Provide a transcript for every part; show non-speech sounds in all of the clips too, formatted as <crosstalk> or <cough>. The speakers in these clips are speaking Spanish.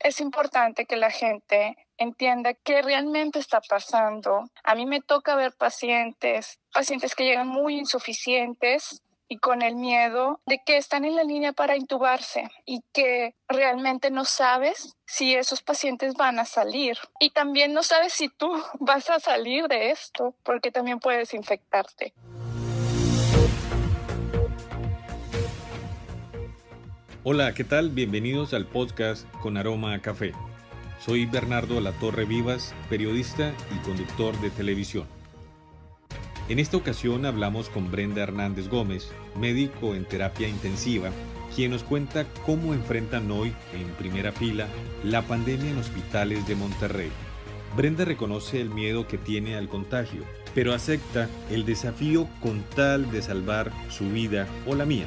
es importante que la gente entienda qué realmente está pasando. A mí me toca ver pacientes, pacientes que llegan muy insuficientes y con el miedo de que están en la línea para intubarse y que realmente no sabes si esos pacientes van a salir. Y también no sabes si tú <laughs> vas a salir de esto, porque también puedes infectarte. Hola, ¿qué tal? Bienvenidos al podcast con aroma a café. Soy Bernardo La Torre Vivas, periodista y conductor de televisión. En esta ocasión hablamos con Brenda Hernández Gómez, médico en terapia intensiva, quien nos cuenta cómo enfrentan hoy, en primera fila, la pandemia en hospitales de Monterrey. Brenda reconoce el miedo que tiene al contagio, pero acepta el desafío con tal de salvar su vida o la mía.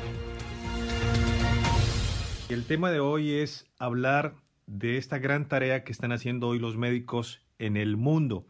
El tema de hoy es hablar de esta gran tarea que están haciendo hoy los médicos en el mundo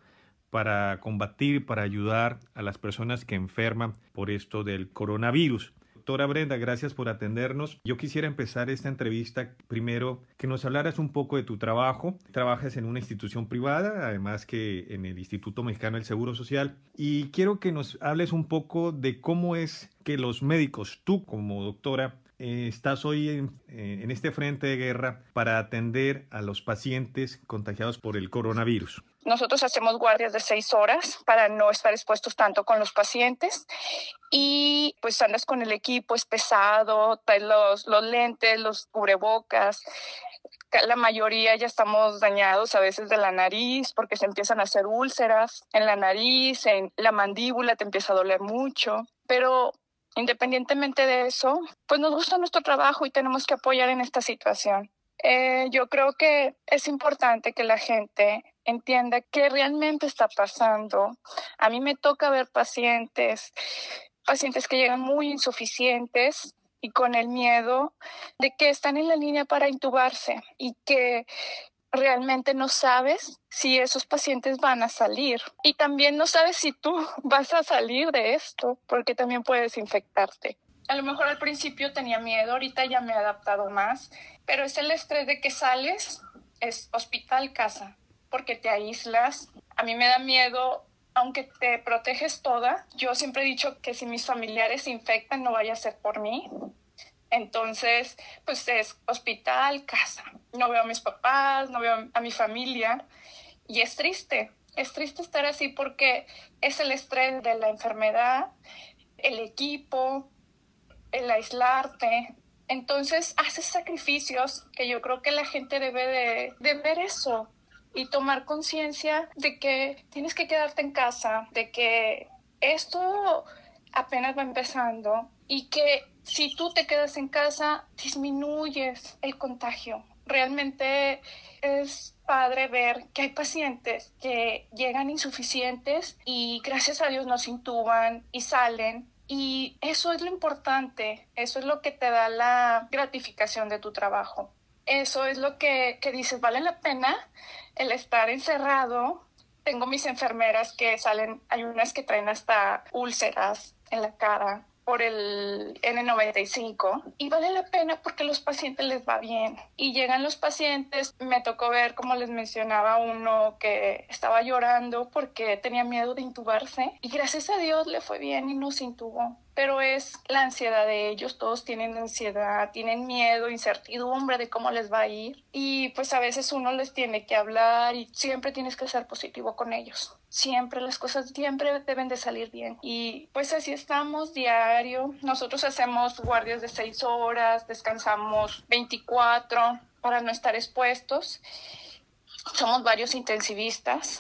para combatir, para ayudar a las personas que enferman por esto del coronavirus. Doctora Brenda, gracias por atendernos. Yo quisiera empezar esta entrevista primero que nos hablaras un poco de tu trabajo. Trabajas en una institución privada, además que en el Instituto Mexicano del Seguro Social. Y quiero que nos hables un poco de cómo es que los médicos, tú como doctora, eh, estás hoy eh, en, este frente de guerra para atender a los pacientes contagiados por el coronavirus? Nosotros hacemos guardias de seis horas para no estar expuestos tanto con los pacientes y pues andas con el equipo, es pesado, los, los lentes, los cubrebocas, la mayoría ya estamos dañados a veces de la nariz porque se empiezan a hacer úlceras en la nariz, en la mandíbula te empieza a doler mucho, pero Independientemente de eso, pues nos gusta nuestro trabajo y tenemos que apoyar en esta situación. Eh, yo creo que es importante que la gente entienda qué realmente está pasando. A mí me toca ver pacientes, pacientes que llegan muy insuficientes y con el miedo de que están en la línea para intubarse y que realmente no sabes si esos pacientes van a salir y también no sabes si tú <laughs> vas a salir de esto porque también puedes infectarte. A lo mejor al principio tenía miedo, ahorita ya me he adaptado más, pero es el estrés de que sales, es hospital, casa, porque te aíslas. A mí me da miedo, aunque te proteges toda, yo siempre he dicho que si mis familiares se infectan no vaya a ser por mí, entonces, pues es hospital, casa. No veo a mis papás, no veo a mi familia y es triste. Es triste estar así porque es el estrés de la enfermedad, el equipo, el aislarte. Entonces haces sacrificios que yo creo que la gente debe de, de ver eso y tomar conciencia de que tienes que quedarte en casa, de que esto apenas va empezando y que si tú te quedas en casa, disminuyes el contagio. Realmente es padre ver que hay pacientes que llegan insuficientes y gracias a Dios nos intuban y salen. Y eso es lo importante, eso es lo que te da la gratificación de tu trabajo. Eso es lo que, que dices, vale la pena el estar encerrado. Tengo mis enfermeras que salen, hay unas que traen hasta úlceras en la cara, por el N95 y vale la pena porque los pacientes les va bien. Y llegan los pacientes, me tocó ver como les mencionaba uno que estaba llorando porque tenía miedo de intubarse y gracias a Dios le fue bien y no se intubó pero es la ansiedad de ellos, todos tienen ansiedad, tienen miedo, incertidumbre de cómo les va a ir y pues a veces uno les tiene que hablar y siempre tienes que ser positivo con ellos. Siempre las cosas siempre deben de salir bien y pues así estamos diario. Nosotros hacemos guardias de seis horas, descansamos 24 para no estar expuestos. Somos varios intensivistas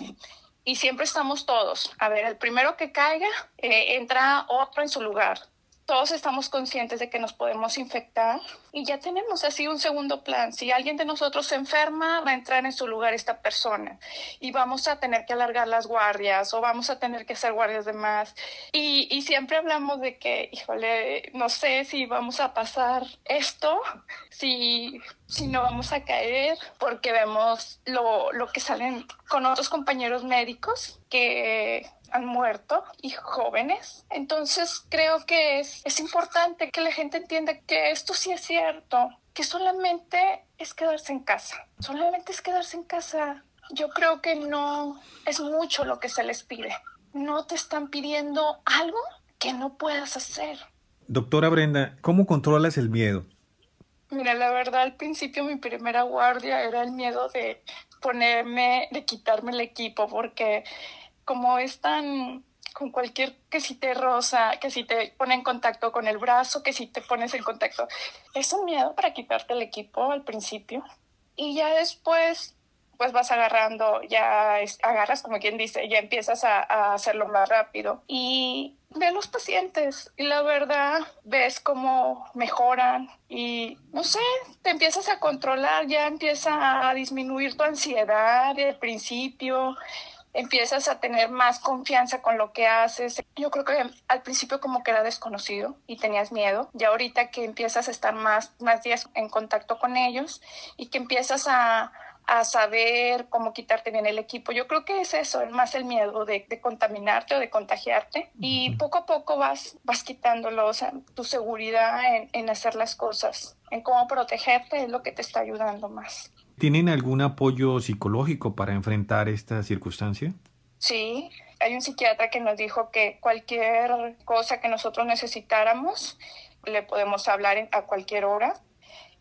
y siempre estamos todos. A ver, el primero que caiga, eh, entra otro en su lugar. Todos estamos conscientes de que nos podemos infectar y ya tenemos así un segundo plan. Si alguien de nosotros se enferma, va a entrar en su lugar esta persona y vamos a tener que alargar las guardias o vamos a tener que hacer guardias de más. Y, y siempre hablamos de que, híjole, no sé si vamos a pasar esto, si si no vamos a caer, porque vemos lo, lo que salen con otros compañeros médicos que han muerto y jóvenes. Entonces creo que es, es importante que la gente entienda que esto sí es cierto, que solamente es quedarse en casa, solamente es quedarse en casa. Yo creo que no es mucho lo que se les pide. No te están pidiendo algo que no puedas hacer. Doctora Brenda, ¿cómo controlas el miedo? Mira, la verdad al principio mi primera guardia era el miedo de ponerme, de quitarme el equipo, porque como es tan con cualquier que si te rosa, que si te pone en contacto con el brazo, que si te pones en contacto. Es un miedo para quitarte el equipo al principio. Y ya después, pues vas agarrando, ya agarras como quien dice, ya empiezas a, a hacerlo más rápido. Y ve los pacientes y la verdad ves cómo mejoran y no sé, te empiezas a controlar, ya empieza a disminuir tu ansiedad del principio, empiezas a tener más confianza con lo que haces. Yo creo que al principio como que era desconocido y tenías miedo. Ya ahorita que empiezas a estar más, más días en contacto con ellos y que empiezas a, a saber cómo quitarte bien el equipo. Yo creo que es eso, es más el miedo de, de, contaminarte o de contagiarte y poco a poco vas, vas quitándolo, o sea, tu seguridad en, en hacer las cosas, en cómo protegerte es lo que te está ayudando más. ¿Tienen algún apoyo psicológico para enfrentar esta circunstancia? Sí, hay un psiquiatra que nos dijo que cualquier cosa que nosotros necesitáramos, le podemos hablar a cualquier hora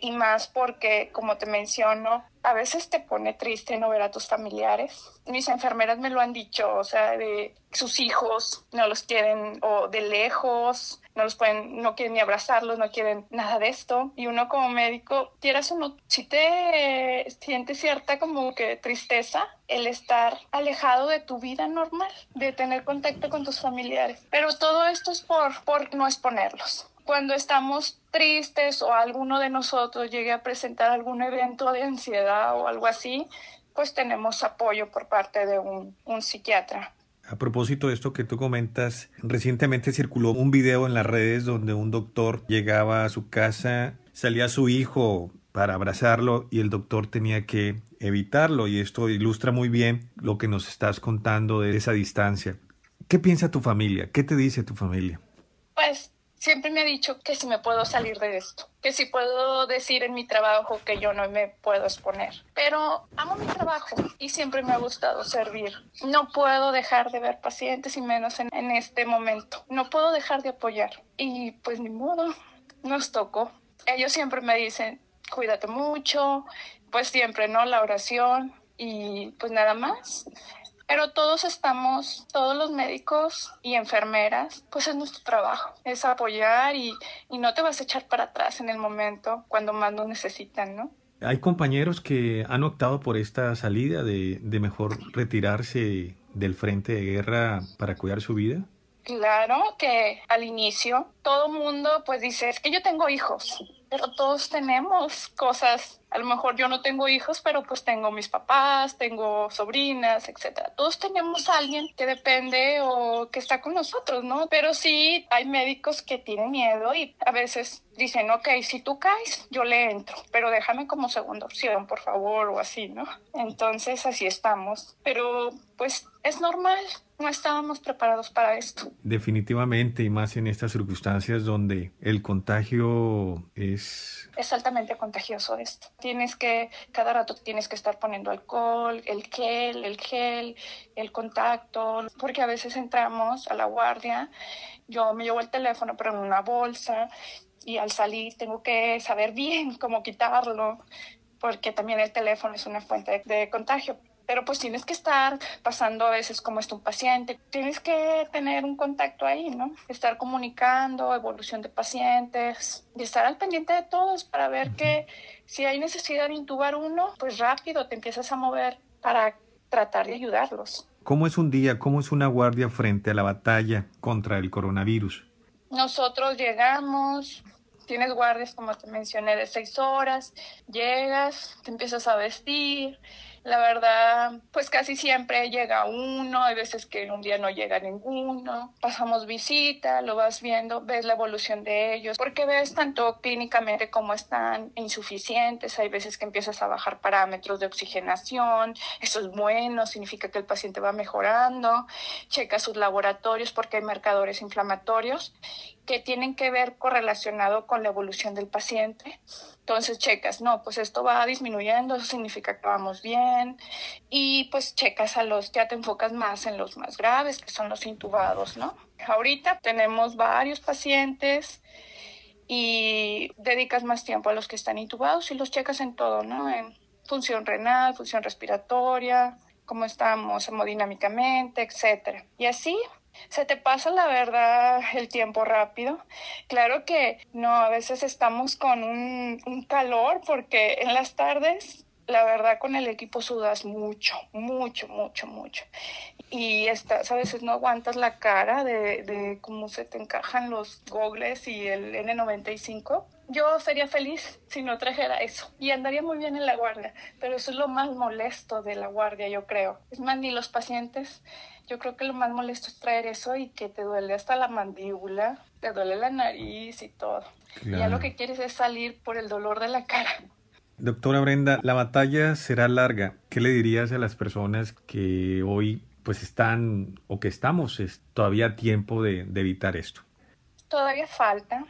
y más porque, como te menciono, a veces te pone triste no ver a tus familiares. Mis enfermeras me lo han dicho, o sea, de sus hijos no los quieren o de lejos, no los pueden, no quieren ni abrazarlos, no quieren nada de esto. Y uno como médico, quieras o no, si te sientes cierta como que tristeza el estar alejado de tu vida normal, de tener contacto con tus familiares. Pero todo esto es por, por no exponerlos cuando estamos tristes o alguno de nosotros llegue a presentar algún evento de ansiedad o algo así, pues tenemos apoyo por parte de un, un, psiquiatra. A propósito de esto que tú comentas, recientemente circuló un video en las redes donde un doctor llegaba a su casa, salía su hijo para abrazarlo y el doctor tenía que evitarlo y esto ilustra muy bien lo que nos estás contando de esa distancia. ¿Qué piensa tu familia? ¿Qué te dice tu familia? Pues siempre me ha dicho que si me puedo salir de esto, que si puedo decir en mi trabajo que yo no me puedo exponer. Pero amo mi trabajo y siempre me ha gustado servir. No puedo dejar de ver pacientes y menos en, este momento. No puedo dejar de apoyar. Y pues ni modo, nos tocó. Ellos siempre me dicen, cuídate mucho, pues siempre, ¿no? La oración y pues nada más. Pero todos estamos, todos los médicos y enfermeras, pues es nuestro trabajo, es apoyar y, y no te vas a echar para atrás en el momento cuando más nos necesitan, ¿no? Hay compañeros que han optado por esta salida de, de mejor retirarse del frente de guerra para cuidar su vida. Claro que al inicio todo mundo pues dice, es que yo tengo hijos, pero todos tenemos cosas a lo mejor yo no tengo hijos, pero pues tengo mis papás, tengo sobrinas, etcétera. Todos tenemos a alguien que depende o que está con nosotros, ¿no? Pero sí hay médicos que tienen miedo y a veces dicen, ok, si tú caes, yo le entro, pero déjame como segunda opción, por favor, o así, ¿no? Entonces así estamos. Pero pues es normal, no estábamos preparados para esto. Definitivamente, y más en estas circunstancias donde el contagio es... Es altamente contagioso esto tienes que, cada rato tienes que estar poniendo alcohol, el gel, el gel, el contacto, porque a veces entramos a la guardia, yo me llevo el teléfono pero en una bolsa y al salir tengo que saber bien <laughs> cómo quitarlo, porque también el teléfono es una fuente de, de contagio pero pues tienes que estar pasando a veces como está un paciente, tienes que tener un contacto ahí, ¿no? Estar comunicando, evolución de pacientes y estar al pendiente de todos para ver que si hay necesidad de intubar uno, pues rápido te empiezas a mover para tratar de ayudarlos. ¿Cómo es un día, cómo es una guardia frente a la batalla contra el coronavirus? Nosotros llegamos, tienes guardias, como te mencioné, de seis horas, llegas, te empiezas a vestir, la verdad, pues casi siempre llega uno, hay veces que un día no llega ninguno, pasamos visita, lo vas viendo, ves la evolución de ellos, porque ves tanto clínicamente como están insuficientes, hay veces que empiezas a bajar parámetros de oxigenación, eso es bueno, significa que el paciente va mejorando, checa sus laboratorios porque hay marcadores inflamatorios que tienen que ver correlacionado con la evolución del paciente. Entonces checas, no, pues esto va disminuyendo, significa que vamos bien. Y pues checas a los, ya te enfocas más en los más graves, que son los intubados, ¿no? Ahorita tenemos varios pacientes y dedicas más tiempo a los que están intubados y los checas en todo, ¿no? En función renal, función respiratoria, cómo estamos hemodinámicamente, etcétera. Y así se te pasa la verdad el tiempo rápido. Claro que no, a veces estamos con un, calor porque en las tardes la verdad con el equipo sudas mucho, mucho, mucho, mucho. Y estás, a veces no aguantas la cara de, de cómo se te encajan los gogles y el N95. Yo sería feliz si no trajera eso y andaría muy bien en la guardia, pero eso es lo más molesto de la guardia, yo creo. Es más, ni los pacientes, yo creo que lo más molesto es traer eso y que te duele hasta la mandíbula, te duele la nariz y todo. Ya lo que quieres es salir por el dolor de la cara. Doctora Brenda, la batalla será larga. ¿Qué le dirías a las personas que hoy pues están o que estamos es todavía a tiempo de, de evitar esto? Todavía falta,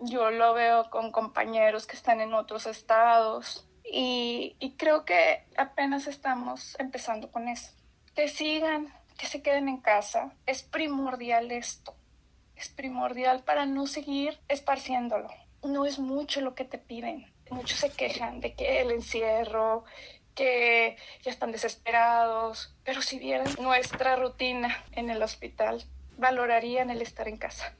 yo lo veo con compañeros que están en otros estados y, y, creo que apenas estamos empezando con eso. Que sigan, que se queden en casa. Es primordial esto. Es primordial para no seguir esparciéndolo. No es mucho lo que te piden. Muchos se quejan de que el encierro, que ya están desesperados, pero si vieran nuestra rutina en el hospital, valorarían el estar en casa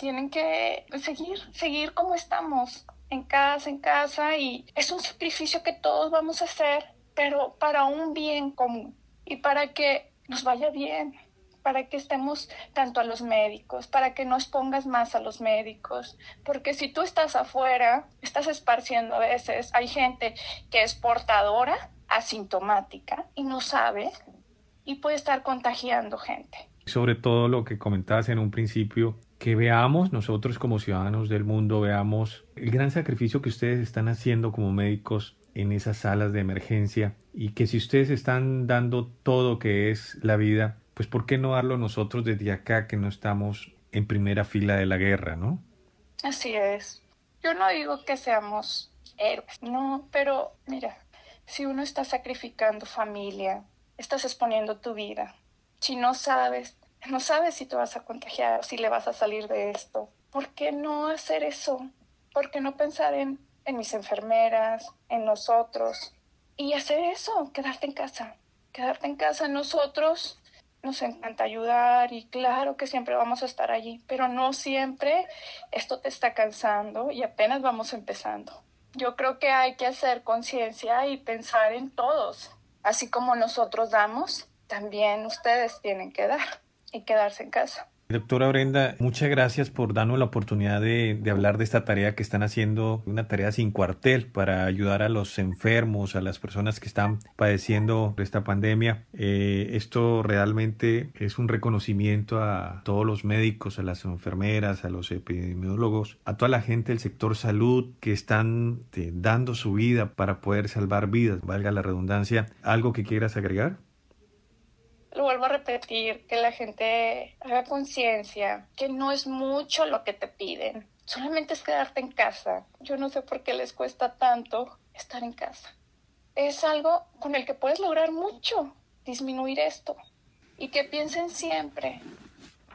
tienen que seguir, seguir como estamos, en casa, en casa, y es un sacrificio que todos vamos a hacer, pero para un bien común y para que nos vaya bien, para que estemos tanto a los médicos, para que no expongas más a los médicos, porque si tú estás afuera, estás esparciendo a veces, hay gente que es portadora, asintomática y no sabe y puede estar contagiando gente. Sobre todo lo que comentabas en un principio, que veamos nosotros como ciudadanos del mundo, veamos el gran sacrificio que ustedes están haciendo como médicos en esas salas de emergencia y que si ustedes están dando todo que es la vida, pues ¿por qué no darlo nosotros desde acá que no estamos en primera fila de la guerra, no? Así es. Yo no digo que seamos héroes, no, pero mira, si uno está sacrificando familia, estás exponiendo tu vida. Si no sabes no sabes si te vas a contagiar, si le vas a salir de esto. ¿Por qué no hacer eso? ¿Por qué no pensar en, en mis enfermeras, en nosotros? Y hacer eso, quedarte en casa. Quedarte en casa nosotros nos encanta ayudar y claro que siempre vamos a estar allí, pero no siempre esto te está cansando y apenas vamos empezando. Yo creo que hay que hacer conciencia y pensar en todos. Así como nosotros damos, también ustedes tienen que dar y quedarse en casa. Doctora Brenda, muchas gracias por darnos la oportunidad de, hablar de esta tarea que están haciendo, una tarea sin cuartel para ayudar a los enfermos, a las personas que están padeciendo esta pandemia. Eh, esto realmente es un reconocimiento a todos los médicos, a las enfermeras, a los epidemiólogos, a toda la gente del sector salud que están eh, dando su vida para poder salvar vidas, valga la redundancia. ¿Algo que quieras agregar? Lo vuelvo a repetir, que la gente haga conciencia, que no es mucho lo que te piden, solamente es quedarte en casa. Yo no sé por qué les cuesta tanto estar en casa. Es algo con el que puedes lograr mucho, disminuir esto. Y que piensen siempre,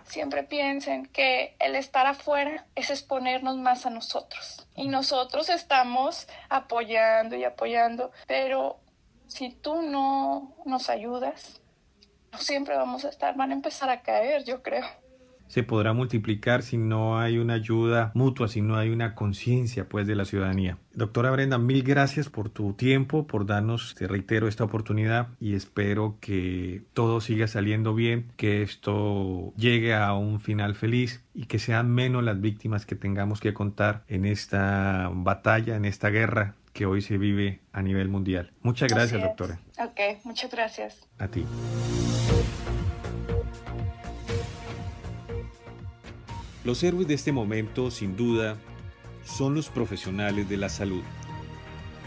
siempre piensen que el estar afuera es exponernos más a nosotros. Y nosotros estamos apoyando y apoyando, pero si tú no nos ayudas, siempre vamos a estar, van a empezar a caer, yo creo. Se podrá multiplicar si no hay una ayuda mutua, si no hay una conciencia pues de la ciudadanía. Doctora Brenda, mil gracias por tu tiempo, por darnos, te reitero, esta oportunidad y espero que todo siga saliendo bien, que esto llegue a un final feliz y que sean menos las víctimas que tengamos que contar en esta batalla, en esta guerra que hoy se vive a nivel mundial. Muchas gracias, doctora. Ok, muchas gracias. A ti. Los héroes de este momento, sin duda, son los profesionales de la salud.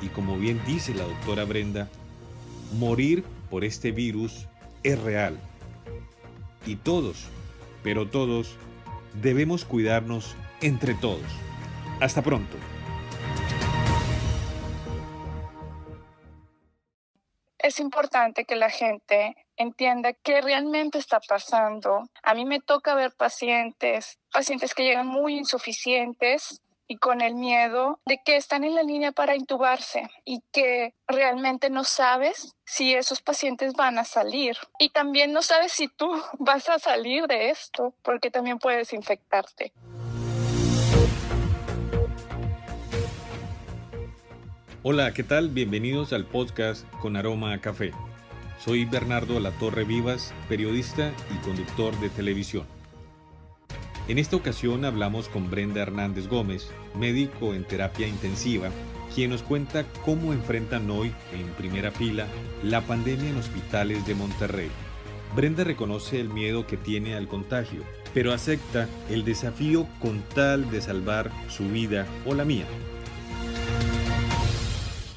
Y como bien dice la doctora Brenda, morir por este virus es real. Y todos, pero todos, debemos cuidarnos entre todos. Hasta pronto. Es importante que la gente entienda qué realmente está pasando. A mí me toca ver pacientes, pacientes que llegan muy insuficientes, y con el miedo de que están en la línea para intubarse y que realmente no sabes si esos pacientes van a salir. Y también no sabes si tú <laughs> vas a salir de esto, porque también puedes infectarte. Hola, ¿qué tal? Bienvenidos al podcast con aroma a café. Soy Bernardo La Torre Vivas, periodista y conductor de televisión. En esta ocasión hablamos con Brenda Hernández Gómez, médico en terapia intensiva, quien nos cuenta cómo enfrentan hoy, en primera fila, la pandemia en hospitales de Monterrey. Brenda reconoce el miedo que tiene al contagio, pero acepta el desafío con tal de salvar su vida o la mía.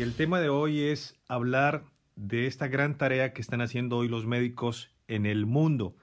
El tema de hoy es hablar de esta gran tarea que están haciendo hoy los médicos en el mundo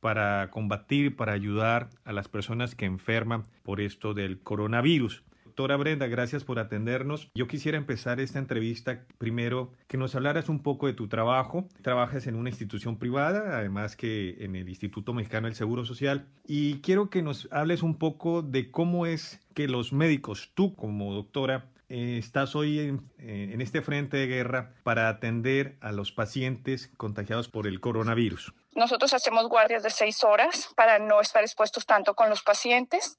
para combatir, para ayudar a las personas que enferman por esto del coronavirus. Doctora Brenda, gracias por atendernos. Yo quisiera empezar esta entrevista primero que nos hablaras un poco de tu trabajo. Trabajas en una institución privada, además que en el Instituto Mexicano del Seguro Social. Y quiero que nos hables un poco de cómo es que los médicos, tú como doctora, eh, estás hoy en, eh, en este frente de guerra para atender a los pacientes contagiados por el coronavirus. Nosotros hacemos guardias de seis horas para no estar expuestos tanto con los pacientes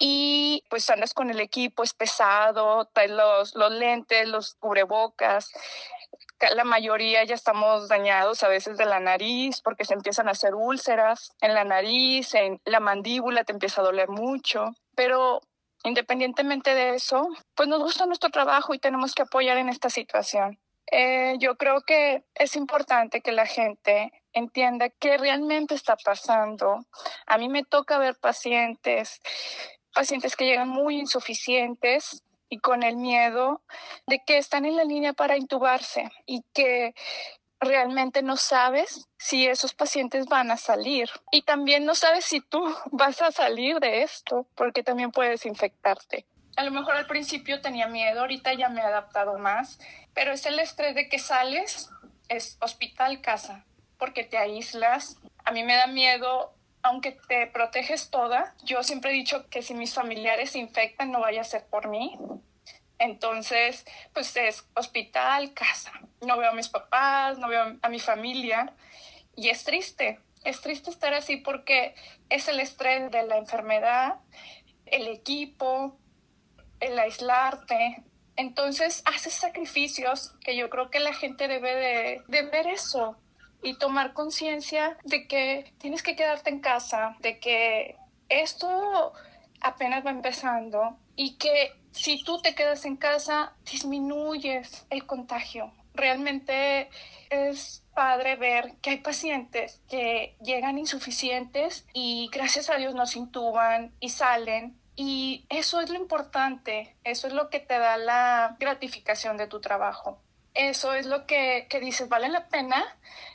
y pues andas con el equipo, es pesado, traes los, los lentes, los cubrebocas. La mayoría ya estamos dañados a veces de la nariz porque se empiezan a hacer úlceras en la nariz, en la mandíbula te empieza a doler mucho, pero independientemente de eso, pues nos gusta nuestro trabajo y tenemos que apoyar en esta situación. Eh, yo creo que es importante que la gente entienda qué realmente está pasando. A mí me toca ver pacientes, pacientes que llegan muy insuficientes y con el miedo de que están en la línea para intubarse y que realmente no sabes si esos pacientes van a salir. Y también no sabes si tú <laughs> vas a salir de esto, porque también puedes infectarte. A lo mejor al principio tenía miedo, ahorita ya me he adaptado más, pero es el estrés de que sales, es hospital, casa, porque te aíslas. A mí me da miedo, aunque te proteges toda, yo siempre he dicho que si mis familiares se infectan no vaya a ser por mí. Entonces, pues es hospital, casa. No veo a mis papás, no veo a mi familia y es triste. Es triste estar así porque es el estrés de la enfermedad, el equipo, el aislarte. Entonces haces sacrificios que yo creo que la gente debe de, de ver eso y tomar conciencia de que tienes que quedarte en casa, de que esto apenas va empezando y que si tú te quedas en casa disminuyes el contagio. Realmente es padre ver que hay pacientes que llegan insuficientes y gracias a Dios nos intuban y salen y eso es lo importante, eso es lo que te da la gratificación de tu trabajo. Eso es lo que, que dices, vale la pena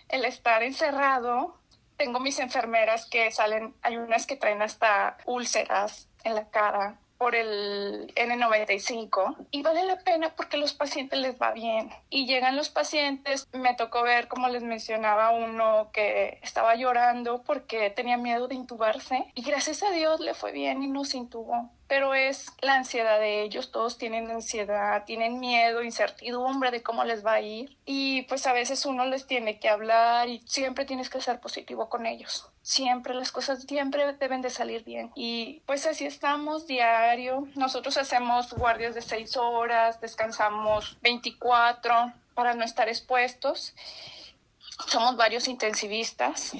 el estar encerrado. Tengo mis enfermeras que salen, hay unas que traen hasta úlceras en la cara, por el N95 y vale la pena porque los pacientes les va bien. Y llegan los pacientes, me tocó ver como les mencionaba uno que estaba llorando porque tenía miedo de intubarse y gracias a Dios le fue bien y no se intubó pero es la ansiedad de ellos, todos tienen ansiedad, tienen miedo, incertidumbre de cómo les va a ir y pues a veces uno les tiene que hablar y siempre tienes que ser positivo con ellos, siempre las cosas siempre deben de salir bien. Y pues así estamos diario, nosotros hacemos guardias de seis horas, descansamos 24 para no estar expuestos, somos varios intensivistas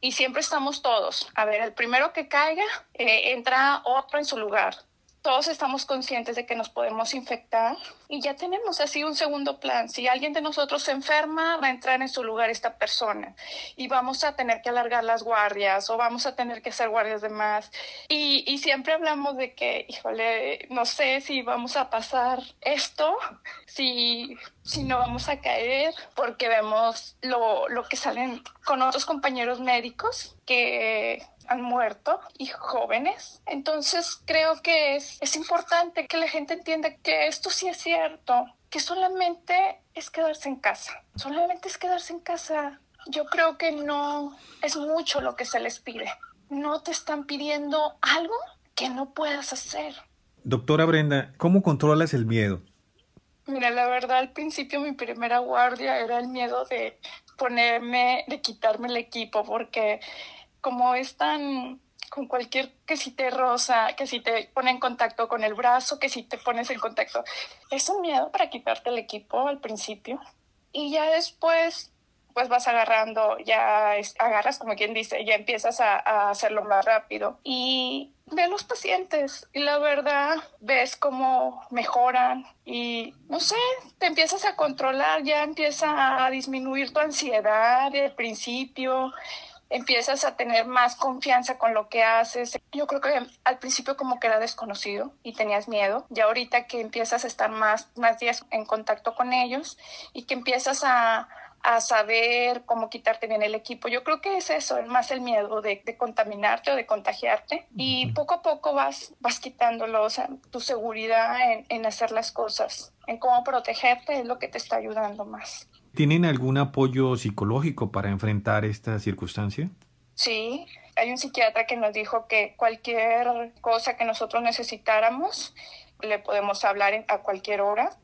y siempre estamos todos. A ver, el primero que caiga, eh, entra otro en su lugar. Todos estamos conscientes de que nos podemos infectar y ya tenemos así un segundo plan. Si alguien de nosotros se enferma, va a entrar en su lugar esta persona y vamos a tener que alargar las guardias o vamos a tener que hacer guardias de más. Y, y siempre hablamos de que, híjole, no sé si vamos a pasar esto, si si no vamos a caer, porque vemos lo, lo que salen con otros compañeros médicos que han muerto y jóvenes. Entonces creo que es, es importante que la gente entienda que esto sí es cierto, que solamente es quedarse en casa, solamente es quedarse en casa. Yo creo que no es mucho lo que se les pide. No te están pidiendo algo que no puedas hacer. Doctora Brenda, ¿cómo controlas el miedo? Mira, la verdad al principio mi primera guardia era el miedo de ponerme, de quitarme el equipo, porque como es tan con cualquier que si te rosa, que si te pone en contacto con el brazo, que si te pones en contacto, es un miedo para quitarte el equipo al principio. Y ya después pues vas agarrando, ya agarras como quien dice, ya empiezas a, a, hacerlo más rápido. Y ve a los pacientes y la verdad ves cómo mejoran y no sé, te empiezas a controlar, ya empieza a disminuir tu ansiedad del principio empiezas a tener más confianza con lo que haces. Yo creo que al principio como que era desconocido y tenías miedo, y ahorita que empiezas a estar más, más días en contacto con ellos y que empiezas a, a saber cómo quitarte bien el equipo. Yo creo que es eso, más el miedo de, de, contaminarte o de contagiarte y poco a poco vas, vas quitándolo, o sea, tu seguridad en, en hacer las cosas, en cómo protegerte es lo que te está ayudando más. ¿Tienen algún apoyo psicológico para enfrentar esta circunstancia? Sí, hay un psiquiatra que nos dijo que cualquier cosa que nosotros necesitáramos, le podemos hablar a cualquier hora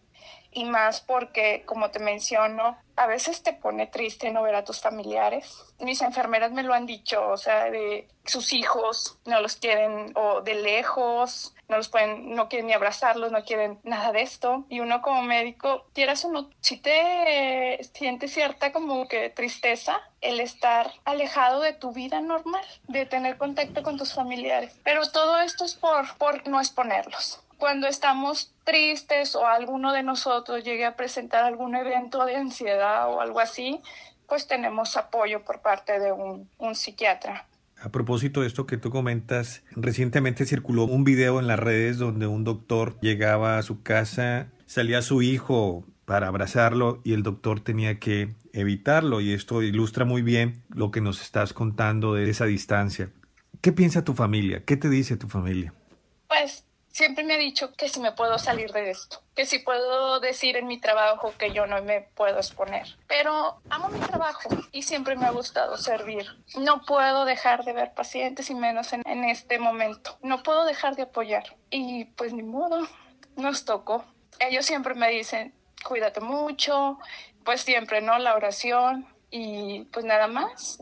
y más porque, como te menciono, a veces te pone triste no ver a tus familiares. Mis enfermeras me lo han dicho, o sea, de sus hijos no los quieren o de lejos, no los pueden, no quieren ni abrazarlos, no quieren nada de esto. Y uno como médico, quieras si te sientes cierta como que tristeza el estar alejado de tu vida normal, de tener contacto con tus familiares. Pero todo esto es por, por no exponerlos cuando estamos tristes o alguno de nosotros llegue a presentar algún evento de ansiedad o algo así, pues tenemos apoyo por parte de un, un psiquiatra. A propósito de esto que tú comentas, recientemente circuló un video en las redes donde un doctor llegaba a su casa, salía su hijo para abrazarlo y el doctor tenía que evitarlo y esto ilustra muy bien lo que nos estás contando de esa distancia. ¿Qué piensa tu familia? ¿Qué te dice tu familia? Pues siempre me ha dicho que si me puedo salir de esto, que si puedo decir en mi trabajo que yo no me puedo exponer. Pero amo mi trabajo y siempre me ha gustado servir. No puedo dejar de ver pacientes y menos en, este momento. No puedo dejar de apoyar. Y pues ni modo, nos tocó. Ellos siempre me dicen, cuídate mucho, pues siempre, ¿no? La oración y pues nada más.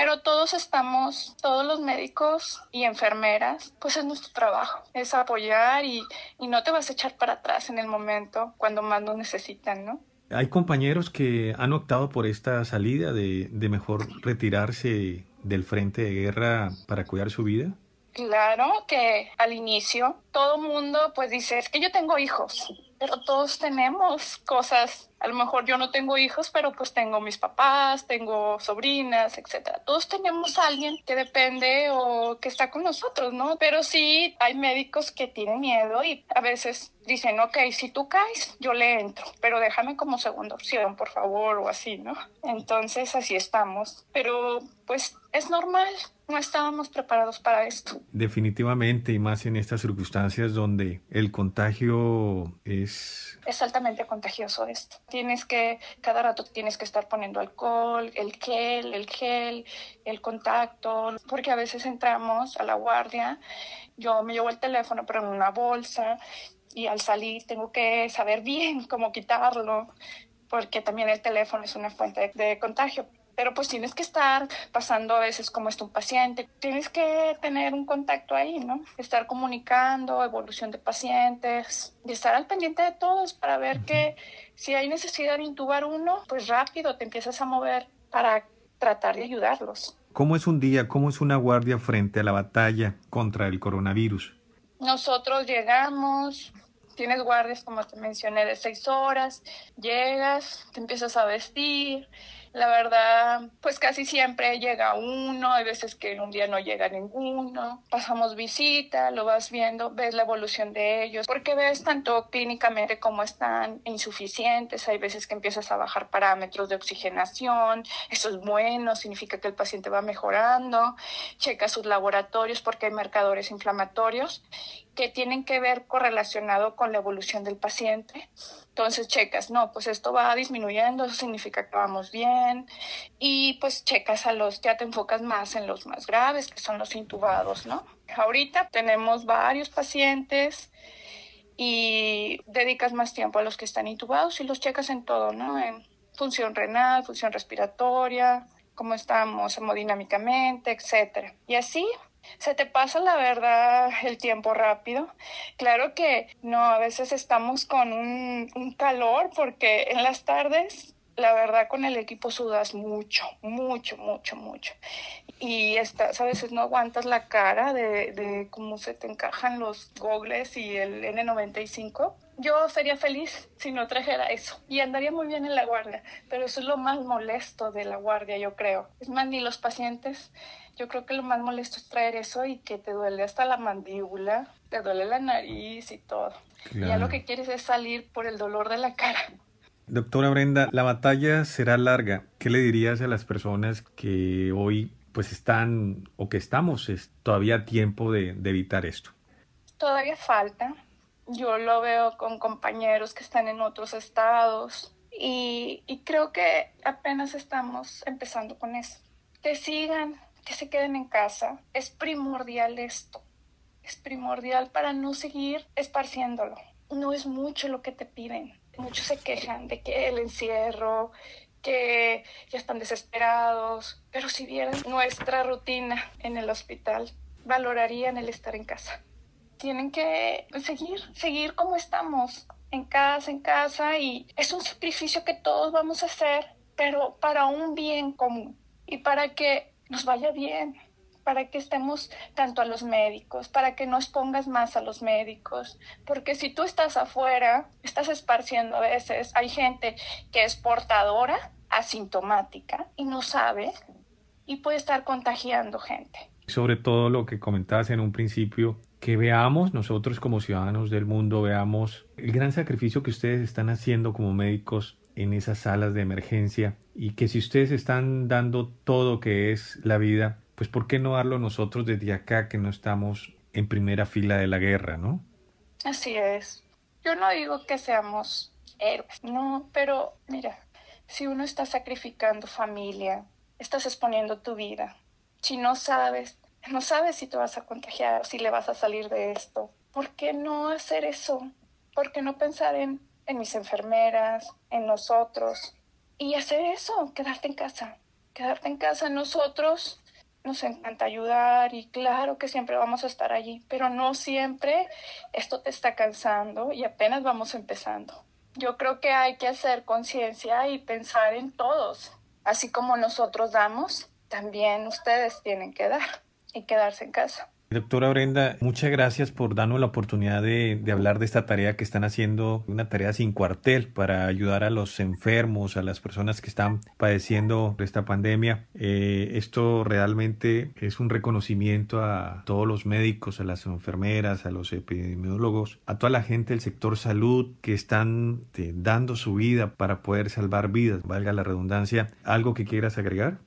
Pero todos estamos, todos los médicos y enfermeras, pues es nuestro trabajo, es apoyar y, y no te vas a echar para atrás en el momento cuando más nos necesitan, ¿no? Hay compañeros que han optado por esta salida de, de mejor retirarse del frente de guerra para cuidar su vida. Claro que al inicio todo mundo pues dice, es que yo tengo hijos, pero todos tenemos cosas a lo mejor yo no tengo hijos, pero pues tengo mis papás, tengo sobrinas, etcétera. Todos tenemos a alguien que depende o que está con nosotros, ¿no? Pero sí hay médicos que tienen miedo y a veces dicen, ok, si tú caes, yo le entro, pero déjame como segunda opción, por favor, o así, ¿no? Entonces así estamos. Pero pues es normal, no estábamos preparados para esto. Definitivamente, y más en estas circunstancias donde el contagio es... Es altamente contagioso esto. Tienes que, cada rato tienes que estar poniendo alcohol, el gel, el gel, el contacto, porque a veces entramos a la guardia, yo me llevo el teléfono pero en una bolsa y al salir tengo que saber bien <laughs> cómo quitarlo, porque también el teléfono es una fuente de, de contagio pero pues tienes que estar pasando a veces como está un paciente, tienes que tener un contacto ahí, ¿no? Estar comunicando, evolución de pacientes y estar al pendiente de todos para ver que si hay necesidad de intubar uno, pues rápido te empiezas a mover para tratar de ayudarlos. ¿Cómo es un día, cómo es una guardia frente a la batalla contra el coronavirus? Nosotros llegamos, tienes guardias, como te mencioné, de seis horas, llegas, te empiezas a vestir, La verdad, pues casi siempre llega uno, hay veces que un día no llega ninguno. Pasamos visita, lo vas viendo, ves la evolución de ellos, porque ves tanto clínicamente cómo están insuficientes, hay veces que empiezas a bajar parámetros de oxigenación, eso es bueno, significa que el paciente va mejorando, checa sus laboratorios porque hay marcadores inflamatorios que tienen que ver correlacionado con la evolución del paciente. Entonces checas, no, pues esto va disminuyendo, eso significa que vamos bien. Y pues checas a los, ya te enfocas más en los más graves, que son los intubados, ¿no? Ahorita tenemos varios pacientes y dedicas más tiempo a los que están intubados y los checas en todo, ¿no? En función renal, función respiratoria, cómo estamos hemodinámicamente, etcétera. Y así se te pasa la verdad el tiempo rápido. Claro que no, a veces estamos con un, un calor porque en las tardes la verdad con el equipo sudas mucho, mucho, mucho, mucho. Y estás, a veces no aguantas la cara de, de cómo se te encajan los gogles y el N95. Yo sería feliz si no trajera eso y andaría muy bien en la guardia, pero eso es lo más molesto de la guardia, yo creo. Es más, ni los pacientes, yo creo que lo más molesto es traer eso y que te duele hasta la mandíbula, te duele la nariz y todo. Y ya lo que quieres es salir por el dolor de la cara. Doctora Brenda, la batalla será larga. ¿Qué le dirías a las personas que hoy pues están o que estamos es todavía a tiempo de, de evitar esto? Todavía falta. Yo lo veo con compañeros que están en otros estados y, creo que apenas estamos empezando con eso. Que sigan, que se queden en casa. Es primordial esto. Es primordial para no seguir esparciéndolo. No es mucho lo que te piden muchos se quejan de que el encierro, que ya están desesperados, pero si vieran nuestra rutina en el hospital, valorarían el estar en casa. Tienen que seguir, seguir como estamos, en casa, en casa, y es un sacrificio que todos vamos a hacer, pero para un bien común y para que nos vaya bien para que estemos tanto a los médicos, para que no expongas más a los médicos, porque si tú estás afuera, estás esparciendo a veces, hay gente que es portadora, asintomática y no sabe y puede estar contagiando gente. Sobre todo lo que comentabas en un principio, que veamos nosotros como ciudadanos del mundo, veamos el gran sacrificio que ustedes están haciendo como médicos en esas salas de emergencia y que si ustedes están dando todo que es la vida, pues ¿por qué no darlo nosotros desde acá que no estamos en primera fila de la guerra, no? Así es. Yo no digo que seamos héroes, no, pero mira, si uno está sacrificando familia, estás exponiendo tu vida. Si no sabes, no sabes si te vas a contagiar, si le vas a salir de esto, ¿por qué no hacer eso? ¿Por qué no pensar en, mis enfermeras, en nosotros? Y hacer eso, quedarte en casa. Quedarte en casa nosotros nos encanta ayudar y claro que siempre vamos a estar allí, pero no siempre esto te está cansando y apenas vamos empezando. Yo creo que hay que hacer conciencia y pensar en todos. Así como nosotros damos, también ustedes tienen que dar y quedarse en casa. Doctora Brenda, muchas gracias por darnos la oportunidad de, hablar de esta tarea que están haciendo, una tarea sin cuartel para ayudar a los enfermos, a las personas que están padeciendo esta pandemia. Eh, esto realmente es un reconocimiento a todos los médicos, a las enfermeras, a los epidemiólogos, a toda la gente del sector salud que están eh, dando su vida para poder salvar vidas, valga la redundancia. ¿Algo que quieras agregar?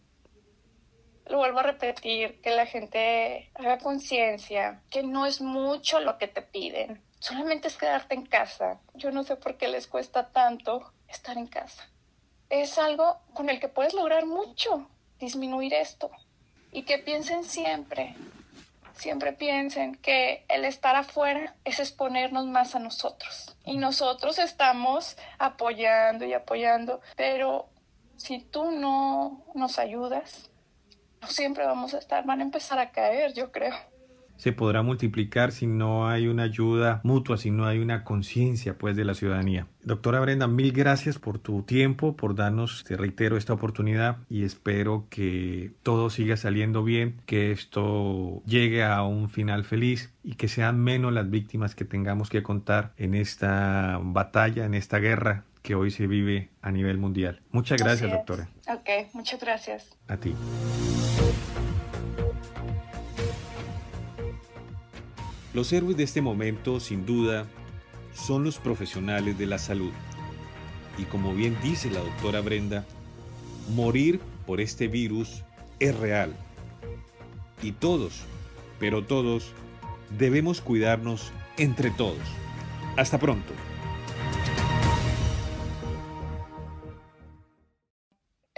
Lo vuelvo a repetir, que la gente haga conciencia, que no es mucho lo que te piden, solamente es quedarte en casa. Yo no sé por qué les cuesta tanto estar en casa. Es algo con el que puedes lograr mucho, disminuir esto. Y que piensen siempre, siempre piensen que el estar afuera es exponernos más a nosotros. Y nosotros estamos apoyando y apoyando, pero si tú no nos ayudas, siempre vamos a estar, van a empezar a caer, yo creo. Se podrá multiplicar si no hay una ayuda mutua, si no hay una conciencia pues de la ciudadanía. Doctora Brenda, mil gracias por tu tiempo, por darnos, te reitero, esta oportunidad y espero que todo siga saliendo bien, que esto llegue a un final feliz y que sean menos las víctimas que tengamos que contar en esta batalla, en esta guerra que hoy se vive a nivel mundial. Muchas gracias, doctora. Ok, muchas gracias. A ti. Los héroes de este momento, sin duda, son los profesionales de la salud. Y como bien dice la doctora Brenda, morir por este virus es real. Y todos, pero todos, debemos cuidarnos entre todos. Hasta pronto.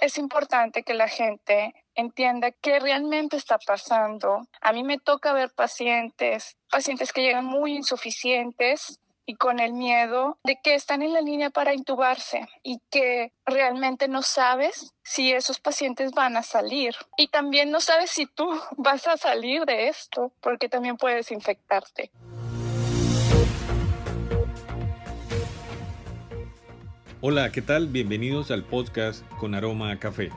Es importante que la gente entienda qué realmente está pasando. A mí me toca ver pacientes, pacientes que llegan muy insuficientes, y con el miedo de que están en la línea para intubarse y que realmente no sabes si esos pacientes van a salir. Y también no sabes si tú <laughs> vas a salir de esto porque también puedes infectarte. Hola, ¿qué tal? Bienvenidos al podcast con aroma a café.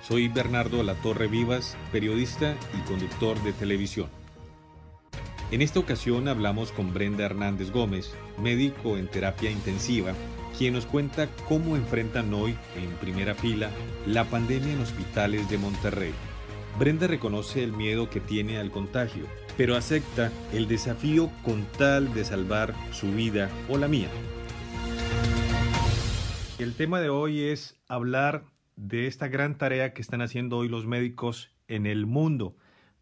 Soy Bernardo Latorre Vivas, periodista y conductor de televisión. En esta ocasión hablamos con Brenda Hernández Gómez, médico en terapia intensiva, quien nos cuenta cómo enfrentan hoy, en primera fila, la pandemia en hospitales de Monterrey. Brenda reconoce el miedo que tiene al contagio, pero acepta el desafío con tal de salvar su vida o la mía. El tema de hoy es hablar de esta gran tarea que están haciendo hoy los médicos en el mundo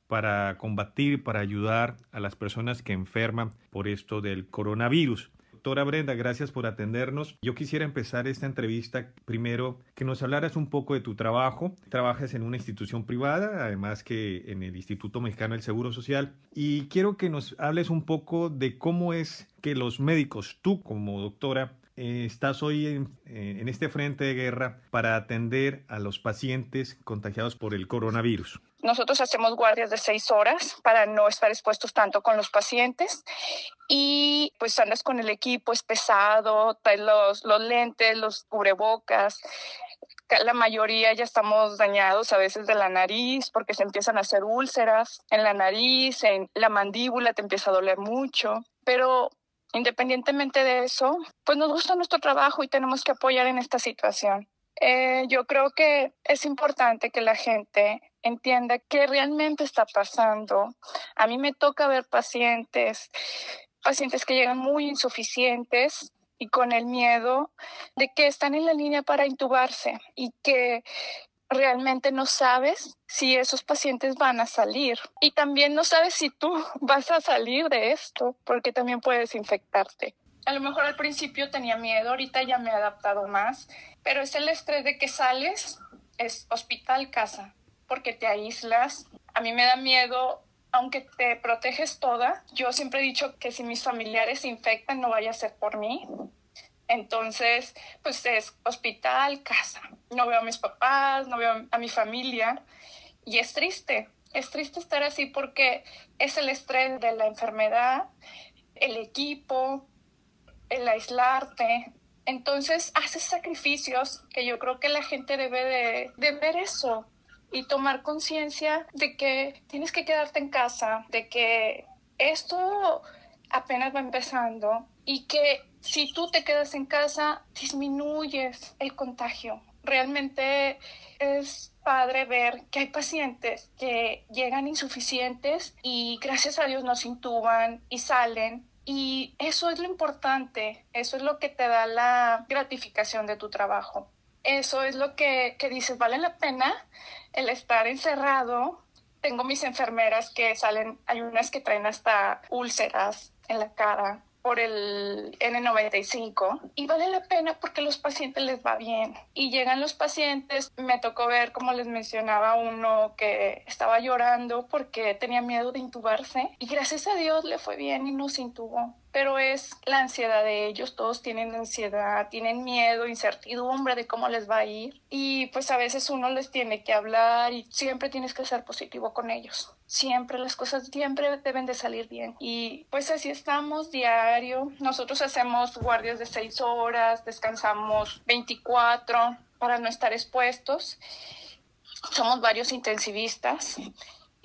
para combatir, para ayudar a las personas que enferman por esto del coronavirus. Doctora Brenda, gracias por atendernos. Yo quisiera empezar esta entrevista primero que nos hablaras un poco de tu trabajo. Trabajas en una institución privada, además que en el Instituto Mexicano del Seguro Social. Y quiero que nos hables un poco de cómo es que los médicos, tú como doctora, eh, estás hoy eh, en, este frente de guerra para atender a los pacientes contagiados por el coronavirus. Nosotros hacemos guardias de seis horas para no estar expuestos tanto con los pacientes y pues andas con el equipo, es pesado, traes los, los lentes, los cubrebocas, la mayoría ya estamos dañados a veces de la nariz porque se empiezan a hacer úlceras en la nariz, en la mandíbula te empieza a doler mucho, pero Independientemente de eso, pues nos gusta nuestro trabajo y tenemos que apoyar en esta situación. Eh, yo creo que es importante que la gente entienda qué realmente está pasando. A mí me toca ver pacientes, pacientes que llegan muy insuficientes y con el miedo de que están en la línea para intubarse y que realmente no sabes si esos pacientes van a salir y también no sabes si tú <laughs> vas a salir de esto porque también puedes infectarte. A lo mejor al principio tenía miedo, ahorita ya me he adaptado más, pero es el estrés de que sales, es hospital, casa, porque te aíslas. A mí me da miedo, aunque te proteges toda, yo siempre he dicho que si mis familiares se infectan no vaya a ser por mí, entonces, pues es hospital, casa. No veo a mis papás, no veo a mi familia y es triste. Es triste estar así porque es el estrés de la enfermedad, el equipo, el aislarte. Entonces, haces sacrificios que yo creo que la gente debe de, de ver eso y tomar conciencia de que tienes que quedarte en casa, de que esto apenas va empezando y que si tú te quedas en casa, disminuyes el contagio. Realmente es padre ver que hay pacientes que llegan insuficientes y gracias a Dios nos intuban y salen. Y eso es lo importante, eso es lo que te da la gratificación de tu trabajo. Eso es lo que, que dices, vale la pena el estar encerrado. Tengo mis enfermeras que salen, hay unas que traen hasta úlceras en la cara, por el N95 y vale la pena porque los pacientes les va bien. Y llegan los pacientes, me tocó ver como les mencionaba uno que estaba llorando porque tenía miedo de intubarse y gracias a Dios le fue bien y no se intubó pero es la ansiedad de ellos, todos tienen ansiedad, tienen miedo, incertidumbre de cómo les va a ir y pues a veces uno les tiene que hablar y siempre tienes que ser positivo con ellos, siempre las cosas siempre deben de salir bien. Y pues así estamos diario, nosotros hacemos guardias de seis horas, descansamos 24 para no estar expuestos, somos varios intensivistas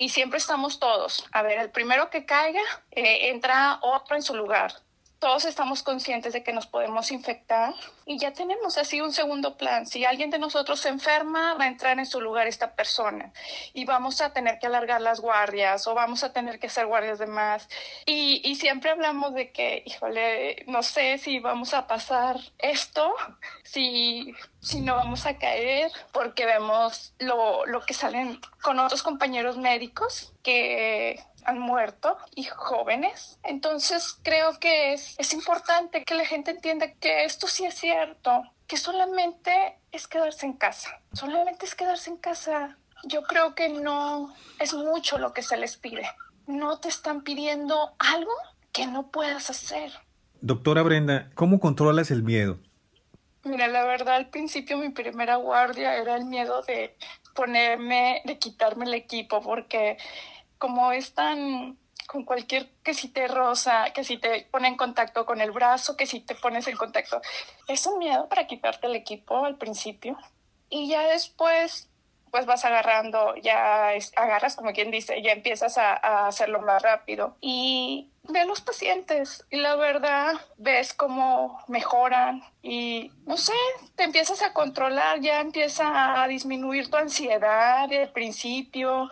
y siempre estamos todos. A ver, el primero que caiga, eh, entra otro en su lugar. Todos estamos conscientes de que nos podemos infectar y ya tenemos así un segundo plan. Si alguien de nosotros se enferma, va a entrar en su lugar esta persona y vamos a tener que alargar las guardias o vamos a tener que hacer guardias de más. Y, y siempre hablamos de que, híjole, no sé si vamos a pasar esto, si, si no vamos a caer, porque vemos lo, lo que salen con otros compañeros médicos que han muerto y jóvenes. Entonces creo que es, es importante que la gente entienda que esto sí es cierto, que solamente es quedarse en casa, solamente es quedarse en casa. Yo creo que no es mucho lo que se les pide. No te están pidiendo algo que no puedas hacer. Doctora Brenda, ¿cómo controlas el miedo? Mira, la verdad al principio mi primera guardia era el miedo de ponerme, de quitarme el equipo, porque como es tan con cualquier que si te rosa, que si te pone en contacto con el brazo, que si te pones en contacto, es un miedo para quitarte el equipo al principio. Y ya después, pues vas agarrando, ya agarras como quien dice, ya empiezas a, a hacerlo más rápido. Y ve a los pacientes y la verdad ves cómo mejoran y no sé, te empiezas a controlar, ya empieza a disminuir tu ansiedad al principio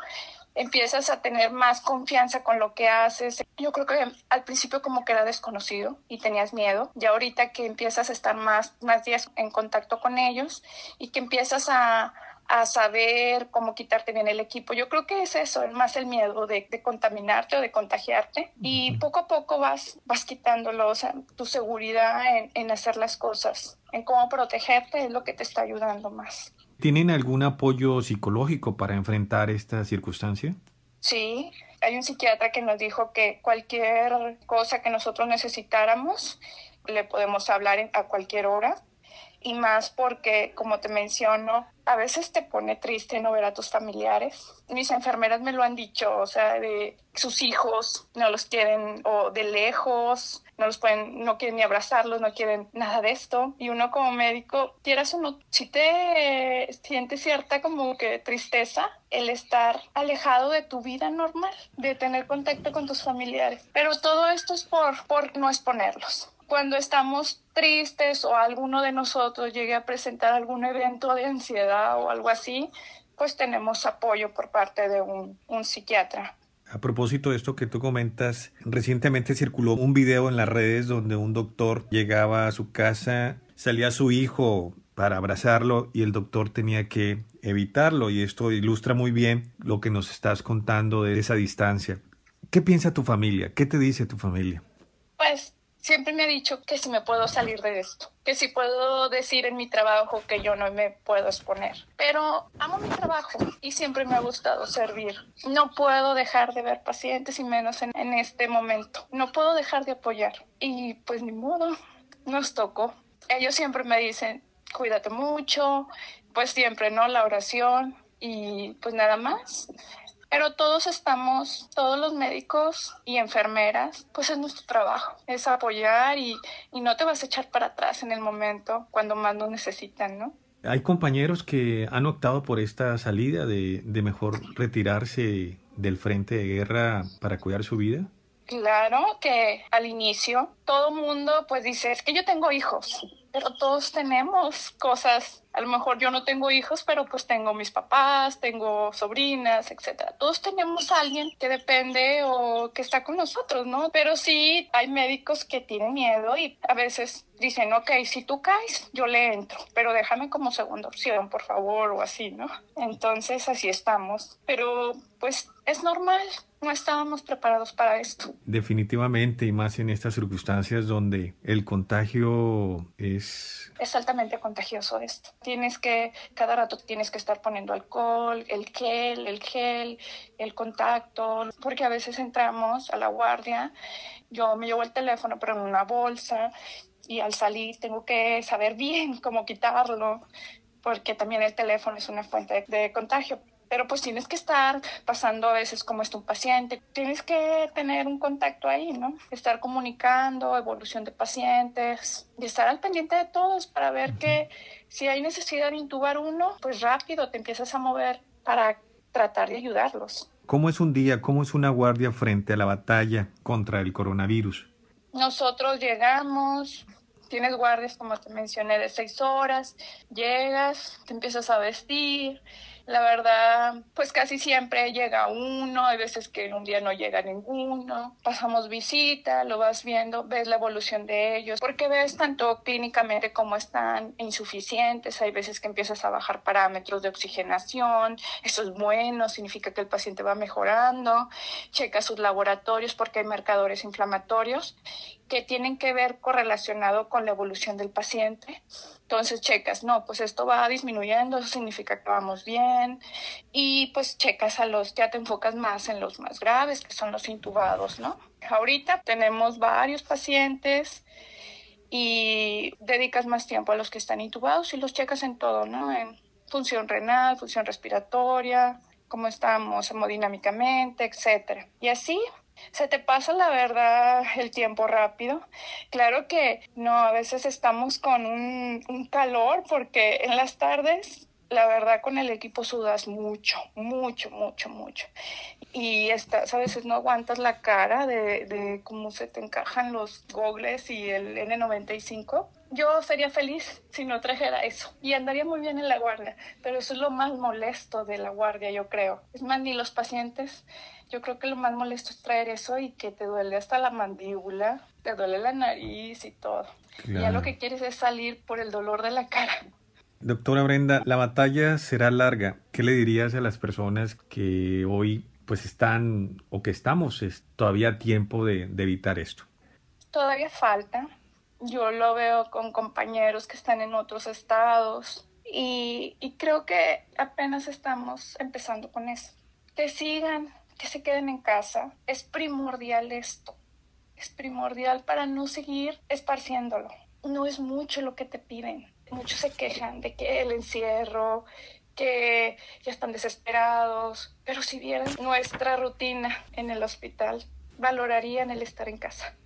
empiezas a tener más confianza con lo que haces. Yo creo que al principio como que era desconocido y tenías miedo. Ya ahorita que empiezas a estar más, más días en contacto con ellos y que empiezas a, a saber cómo quitarte bien el equipo. Yo creo que es eso, más el miedo de, de contaminarte o de contagiarte. Y poco a poco vas, vas quitándolo, o sea, tu seguridad en, en hacer las cosas, en cómo protegerte es lo que te está ayudando más. ¿Tienen algún apoyo psicológico para enfrentar esta circunstancia? Sí, hay un psiquiatra que nos dijo que cualquier cosa que nosotros necesitáramos, le podemos hablar a cualquier hora y más porque, como te menciono, a veces te pone triste no ver a tus familiares. Mis enfermeras me lo han dicho, o sea, de sus hijos no los quieren o de lejos, no los pueden, no quieren ni abrazarlos, no quieren nada de esto. Y uno como médico, quieras o no, si te sientes cierta como que tristeza el estar alejado de tu vida normal, de tener contacto con tus familiares. Pero todo esto es por, por no exponerlos cuando estamos tristes o alguno de nosotros llegue a presentar algún evento de ansiedad o algo así, pues tenemos apoyo por parte de un, un psiquiatra. A propósito de esto que tú comentas, recientemente circuló un video en las redes donde un doctor llegaba a su casa, salía su hijo para abrazarlo y el doctor tenía que evitarlo y esto ilustra muy bien lo que nos estás contando de esa distancia. ¿Qué piensa tu familia? ¿Qué te dice tu familia? Pues siempre me ha dicho que si me puedo salir de esto, que si puedo decir en mi trabajo que yo no me puedo exponer. Pero amo mi trabajo y siempre me ha gustado servir. No puedo dejar de ver pacientes y menos en, este momento. No puedo dejar de apoyar. Y pues ni modo, nos tocó. Ellos siempre me dicen, cuídate mucho, pues siempre, ¿no? La oración y pues nada más. Pero todos estamos, todos los médicos y enfermeras, pues es nuestro trabajo, es apoyar y, y no te vas a echar para atrás en el momento cuando más nos necesitan, ¿no? Hay compañeros que han optado por esta salida de, de mejor retirarse del frente de guerra para cuidar su vida. Claro que al inicio todo mundo pues dice, es que yo tengo hijos, pero todos tenemos cosas a lo mejor yo no tengo hijos, pero pues tengo mis papás, tengo sobrinas, etcétera. Todos tenemos a alguien que depende o que está con nosotros, ¿no? Pero sí hay médicos que tienen miedo y a veces dicen, ok, si tú caes, yo le entro, pero déjame como segunda opción, por favor, o así, ¿no? Entonces así estamos. Pero pues es normal, no estábamos preparados para esto. Definitivamente, y más en estas circunstancias donde el contagio es... Es altamente contagioso esto. Tienes que, cada rato tienes que estar poniendo alcohol, el gel, el gel, el contacto, porque a veces entramos a la guardia, yo me llevo el teléfono pero en una bolsa y al salir tengo que saber bien <laughs> cómo quitarlo, porque también el teléfono es una fuente de contagio pero pues tienes que estar pasando a veces como está un paciente, tienes que tener un contacto ahí, ¿no? Estar comunicando, evolución de pacientes y estar al pendiente de todos para ver que si hay necesidad de intubar uno, pues rápido te empiezas a mover para tratar de ayudarlos. ¿Cómo es un día, cómo es una guardia frente a la batalla contra el coronavirus? Nosotros llegamos, tienes guardias, como te mencioné, de seis horas, llegas, te empiezas a vestir, la verdad, pues casi siempre llega uno, hay veces que un día no llega ninguno. Pasamos visita, lo vas viendo, ves la evolución de ellos, porque ves tanto clínicamente como están insuficientes, hay veces que empiezas a bajar parámetros de oxigenación, eso es bueno, significa que el paciente va mejorando, checa sus laboratorios porque hay marcadores inflamatorios que tienen que ver correlacionado con la evolución del paciente. Entonces checas, no, pues esto va disminuyendo, eso significa que vamos bien. Y pues checas a los, ya te enfocas más en los más graves, que son los intubados, ¿no? Ahorita tenemos varios pacientes y dedicas más tiempo a los que están intubados y los checas en todo, ¿no? En función renal, función respiratoria, cómo estamos hemodinámicamente, etcétera. Y así se te pasa la verdad el tiempo rápido. Claro que no, a veces estamos con un, calor porque en las tardes la verdad con el equipo sudas mucho, mucho, mucho, mucho. Y estás, a veces no aguantas la cara de, de cómo se te encajan los gogles y el N95. Yo sería feliz si no trajera eso y andaría muy bien en la guardia, pero eso es lo más molesto de la guardia, yo creo. Es más, ni los pacientes, yo creo que lo más molesto es traer eso y que te duele hasta la mandíbula, te duele la nariz y todo. Y ya lo que quieres es salir por el dolor de la cara. Doctora Brenda, la batalla será larga. ¿Qué le dirías a las personas que hoy pues están o que estamos es, todavía a tiempo de, de evitar esto? Todavía falta. Yo lo veo con compañeros que están en otros estados y, y creo que apenas estamos empezando con eso. Que sigan, que se queden en casa. Es primordial esto. Es primordial para no seguir esparciéndolo. No es mucho lo que te piden muchos se quejan de que el encierro, que ya están desesperados, pero si vieran nuestra rutina en el hospital, valorarían el estar en casa.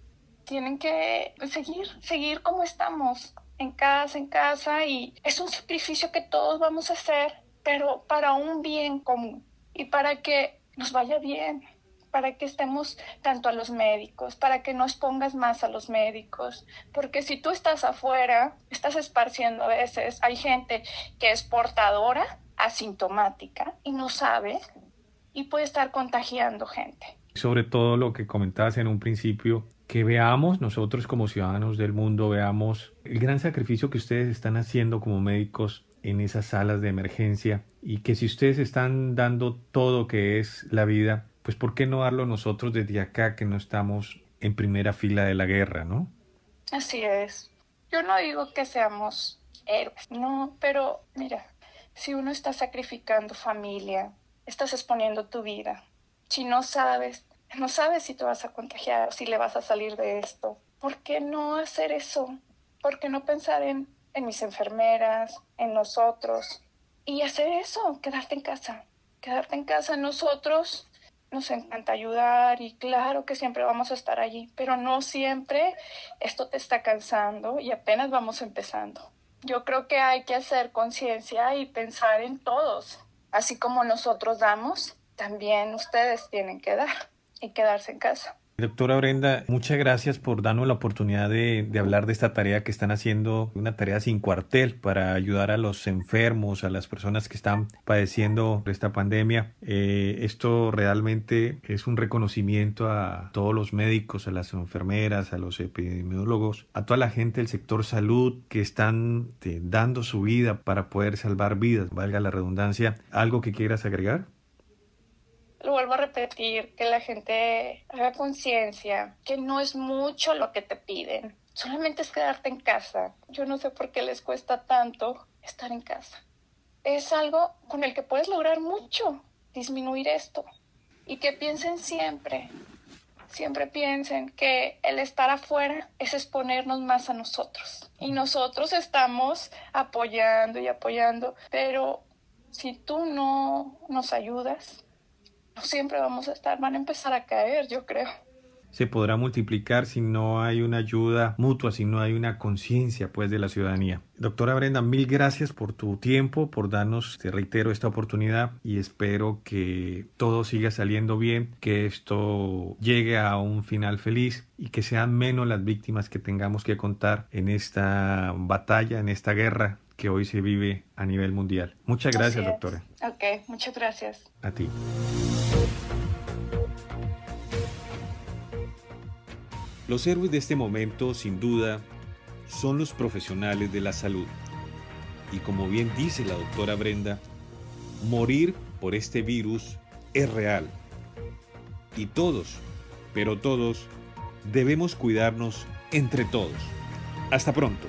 Tienen que seguir, seguir como estamos, en casa, en casa, y es un sacrificio que todos vamos a hacer, pero para un bien común y para que nos vaya bien para que estemos tanto a los médicos, para que no expongas más a los médicos, porque si tú estás afuera, estás esparciendo a veces, hay gente que es portadora, asintomática y no sabe y puede estar contagiando gente. Sobre todo lo que comentabas en un principio, que veamos nosotros como ciudadanos del mundo, veamos el gran sacrificio que ustedes están haciendo como médicos en esas salas de emergencia y que si ustedes están dando todo que es la vida, pues ¿por qué no darlo nosotros desde acá que no estamos en primera fila de la guerra, no? Así es. Yo no digo que seamos héroes, no, pero mira, si uno está sacrificando familia, estás exponiendo tu vida. Si no sabes, no sabes si te vas a contagiar, si le vas a salir de esto, ¿por qué no hacer eso? ¿Por qué no pensar en, en mis enfermeras, en nosotros? Y hacer eso, quedarte en casa. Quedarte en casa nosotros nos encanta ayudar y claro que siempre vamos a estar allí, pero no siempre esto te está cansando y apenas vamos empezando. Yo creo que hay que hacer conciencia y pensar en todos. Así como nosotros damos, también ustedes tienen que dar y quedarse en casa. Doctora Brenda, muchas gracias por darnos la oportunidad de, hablar de esta tarea que están haciendo, una tarea sin cuartel para ayudar a los enfermos, a las personas que están padeciendo esta pandemia. Eh, esto realmente es un reconocimiento a todos los médicos, a las enfermeras, a los epidemiólogos, a toda la gente del sector salud que están eh, dando su vida para poder salvar vidas, valga la redundancia. ¿Algo que quieras agregar? Lo vuelvo a repetir, que la gente haga conciencia, que no es mucho lo que te piden, solamente es quedarte en casa. Yo no sé por qué les cuesta tanto estar en casa. Es algo con el que puedes lograr mucho, disminuir esto. Y que piensen siempre, siempre piensen que el estar afuera es exponernos más a nosotros. Y nosotros estamos apoyando y apoyando, pero si tú no nos ayudas, siempre vamos a estar, van a empezar a caer, yo creo. se podrá multiplicar si no hay una ayuda mutua, si no hay una conciencia pues de la ciudadanía. Doctora Brenda, mil gracias por tu tiempo, por darnos, te reitero, esta oportunidad y espero que todo siga saliendo bien, que esto llegue a un final feliz y que sean menos las víctimas que tengamos que contar en esta batalla, en esta guerra que hoy se vive a nivel mundial. Muchas gracias, doctora. Ok, muchas gracias. A ti. Los héroes de este momento, sin duda, son los profesionales de la salud. Y como bien dice la doctora Brenda, morir por este virus es real. Y todos, pero todos, debemos cuidarnos entre todos. Hasta pronto.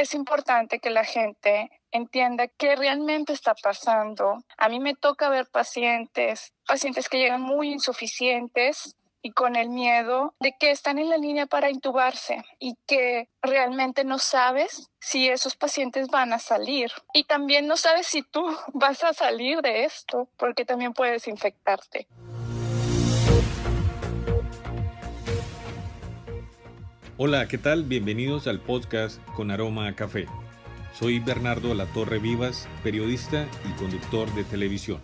Es importante que la gente entienda qué realmente está pasando. A mí me toca ver pacientes, pacientes que llegan muy insuficientes y con el miedo de que están en la línea para intubarse y que realmente no sabes si esos pacientes van a salir. Y también no sabes si tú <laughs> vas a salir de esto porque también puedes infectarte. Hola, ¿qué tal? Bienvenidos al podcast con aroma a café. Soy Bernardo La Torre Vivas, periodista y conductor de televisión.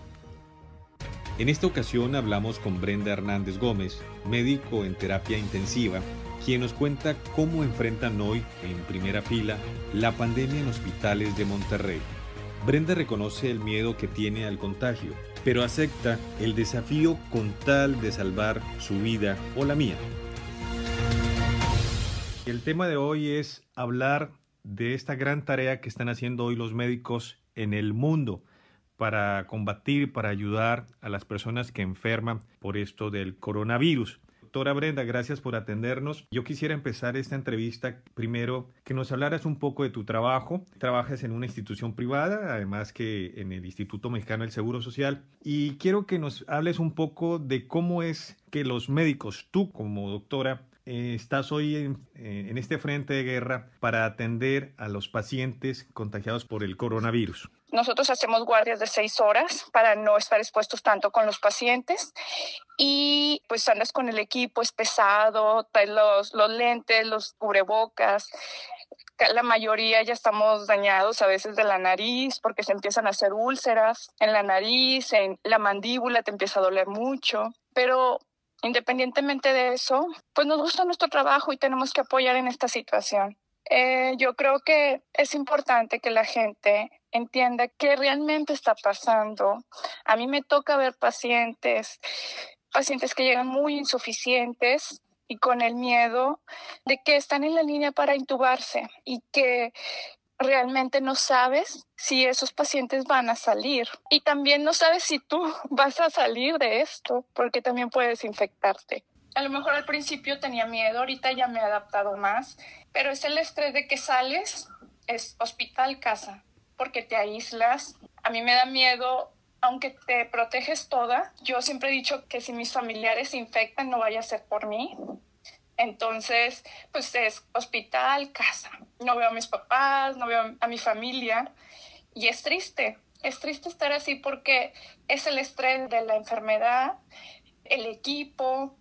En esta ocasión hablamos con Brenda Hernández Gómez, médico en terapia intensiva, quien nos cuenta cómo enfrentan hoy, en primera fila, la pandemia en hospitales de Monterrey. Brenda reconoce el miedo que tiene al contagio, pero acepta el desafío con tal de salvar su vida o la mía. El tema de hoy es hablar de esta gran tarea que están haciendo hoy los médicos en el mundo para combatir, para ayudar a las personas que enferman por esto del coronavirus. Doctora Brenda, gracias por atendernos. Yo quisiera empezar esta entrevista primero que nos hablaras un poco de tu trabajo. Trabajas en una institución privada, además que en el Instituto Mexicano del Seguro Social. Y quiero que nos hables un poco de cómo es que los médicos, tú como doctora, eh, estás hoy eh, en, este frente de guerra para atender a los pacientes contagiados por el coronavirus? Nosotros hacemos guardias de seis horas para no estar expuestos tanto con los pacientes y pues andas con el equipo, es pesado, traes los, los lentes, los cubrebocas, la mayoría ya estamos dañados a veces de la nariz porque se empiezan a hacer úlceras en la nariz, en la mandíbula te empieza a doler mucho, pero Independientemente de eso, pues nos gusta nuestro trabajo y tenemos que apoyar en esta situación. Eh, yo creo que es importante que la gente entienda qué realmente está pasando. A mí me toca ver pacientes, pacientes que llegan muy insuficientes y con el miedo de que están en la línea para intubarse y que realmente no sabes si esos pacientes van a salir y también no sabes si tú <laughs> vas a salir de esto porque también puedes infectarte. A lo mejor al principio tenía miedo, ahorita ya me he adaptado más, pero es el estrés de que sales, es hospital, casa, porque te aíslas. A mí me da miedo, aunque te proteges toda, yo siempre he dicho que si mis familiares se infectan no vaya a ser por mí, entonces, pues es hospital, casa. No veo a mis papás, no veo a mi familia y es triste. Es triste estar así porque es el estrés de la enfermedad, el equipo,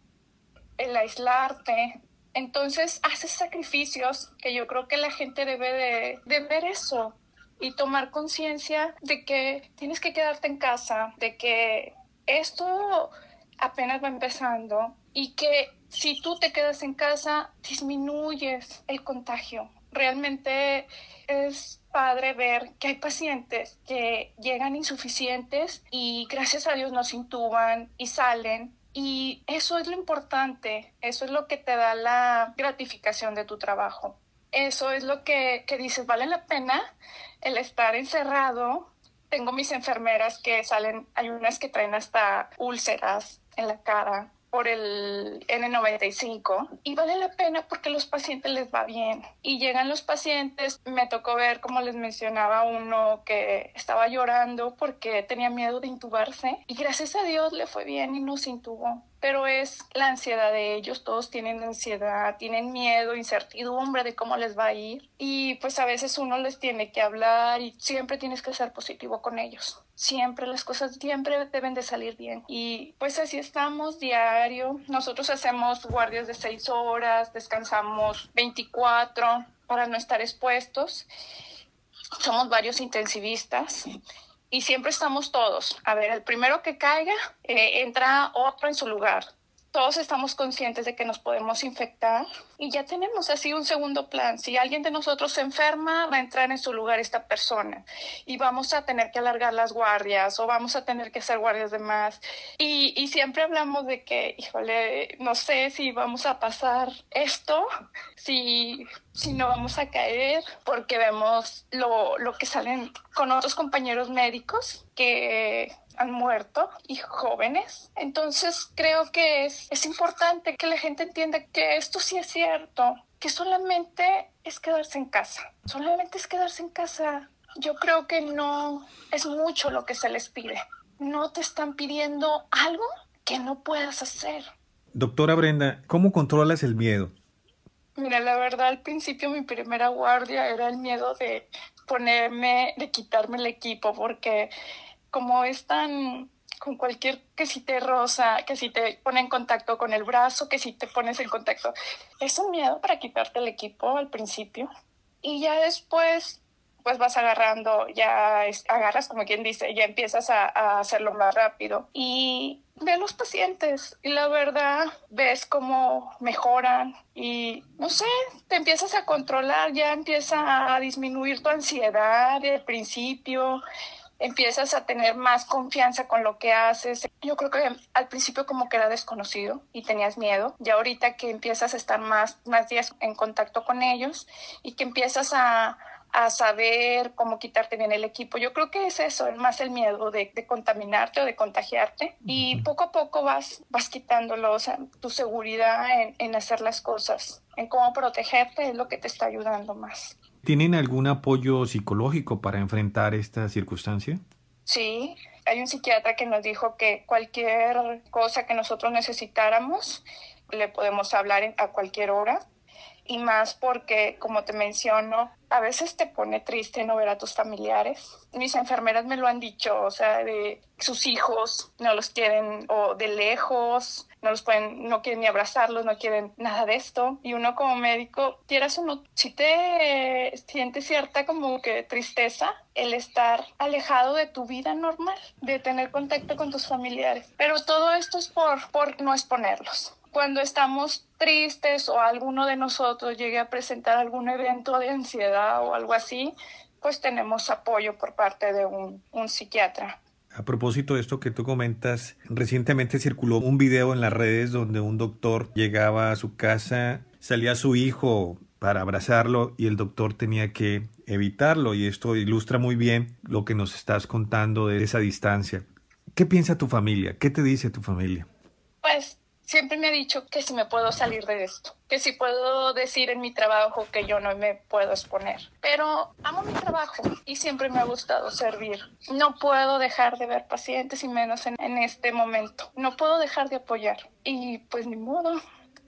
el aislarte. Entonces, haces sacrificios que yo creo que la gente debe de, de ver eso y tomar conciencia de que tienes que quedarte en casa, de que esto apenas va empezando y que si tú te quedas en casa, disminuyes el contagio. Realmente es padre ver que hay pacientes que llegan insuficientes y gracias a Dios nos intuban y salen. Y eso es lo importante, eso es lo que te da la gratificación de tu trabajo. Eso es lo que, que dices, vale la pena el estar encerrado. Tengo mis enfermeras que salen, hay unas que traen hasta úlceras en la cara, por el N95 y vale la pena porque los pacientes les va bien. Y llegan los pacientes, me tocó ver, como les mencionaba, uno que estaba llorando porque tenía miedo de intubarse y gracias a Dios le fue bien y no se intubó pero es la ansiedad de ellos, todos tienen ansiedad, tienen miedo, incertidumbre de cómo les va a ir y pues a veces uno les tiene que hablar y siempre tienes que ser positivo con ellos. Siempre las cosas siempre deben de salir bien. Y pues así estamos diario. Nosotros hacemos guardias de seis horas, descansamos 24 para no estar expuestos. Somos varios intensivistas y siempre estamos todos. A ver, el primero que caiga, eh, entra otro en su lugar todos estamos conscientes de que nos podemos infectar y ya tenemos así un segundo plan. Si alguien de nosotros se enferma, va a entrar en su lugar esta persona y vamos a tener que alargar las guardias o vamos a tener que hacer guardias de más. Y, y siempre hablamos de que, híjole, no sé si vamos a pasar esto, si, si no vamos a caer, porque vemos lo, lo que salen con otros compañeros médicos que han muerto y jóvenes. Entonces creo que es, es importante que la gente entienda que esto sí es cierto, que solamente es quedarse en casa, solamente es quedarse en casa. Yo creo que no es mucho lo que se les pide. No te están pidiendo algo que no puedas hacer. Doctora Brenda, ¿cómo controlas el miedo? Mira, la verdad al principio mi primera guardia era el miedo de ponerme, de quitarme el equipo, porque como es tan con cualquier que si te rosa, que si te pone en contacto con el brazo, que si te pones en contacto, es un miedo para quitarte el equipo al principio. Y ya después, pues vas agarrando, ya agarras como quien dice, ya empiezas a, a hacerlo más rápido. Y ve los pacientes y la verdad ves cómo mejoran y no sé, te empiezas a controlar, ya empieza a disminuir tu ansiedad al principio empiezas a tener más confianza con lo que haces. Yo creo que al principio como que era desconocido y tenías miedo. Ya ahorita que empiezas a estar más, más días en contacto con ellos y que empiezas a, a saber cómo quitarte bien el equipo. Yo creo que es eso, es más el miedo de, de, contaminarte o de contagiarte y poco a poco vas, vas quitándolo, o sea, tu seguridad en, en hacer las cosas, en cómo protegerte es lo que te está ayudando más. ¿Tienen algún apoyo psicológico para enfrentar esta circunstancia? Sí, hay un psiquiatra que nos dijo que cualquier cosa que nosotros necesitáramos, le podemos hablar a cualquier hora y más porque, como te menciono, a veces te pone triste no ver a tus familiares. Mis enfermeras me lo han dicho, o sea, de sus hijos no los quieren o de lejos, no los pueden, no quieren ni abrazarlos, no quieren nada de esto. Y uno como médico, quieras o no, si te sientes cierta como que tristeza el estar alejado de tu vida normal, de tener contacto con tus familiares. Pero todo esto es por, por no exponerlos cuando estamos tristes o alguno de nosotros llegue a presentar algún evento de ansiedad o algo así, pues tenemos apoyo por parte de un psiquiatra. A propósito de esto que tú comentas, recientemente circuló un video en las redes donde un doctor llegaba a su casa, salía su hijo para abrazarlo y el doctor tenía que evitarlo y esto ilustra muy bien lo que nos estás contando de esa distancia. ¿Qué piensa tu familia? ¿Qué te dice tu familia? Pues siempre me ha dicho que si me puedo salir de esto, que si puedo decir en mi trabajo que yo no me puedo exponer. Pero amo mi trabajo y siempre me ha gustado servir. No puedo dejar de ver pacientes y menos en, este momento. No puedo dejar de apoyar. Y pues ni modo,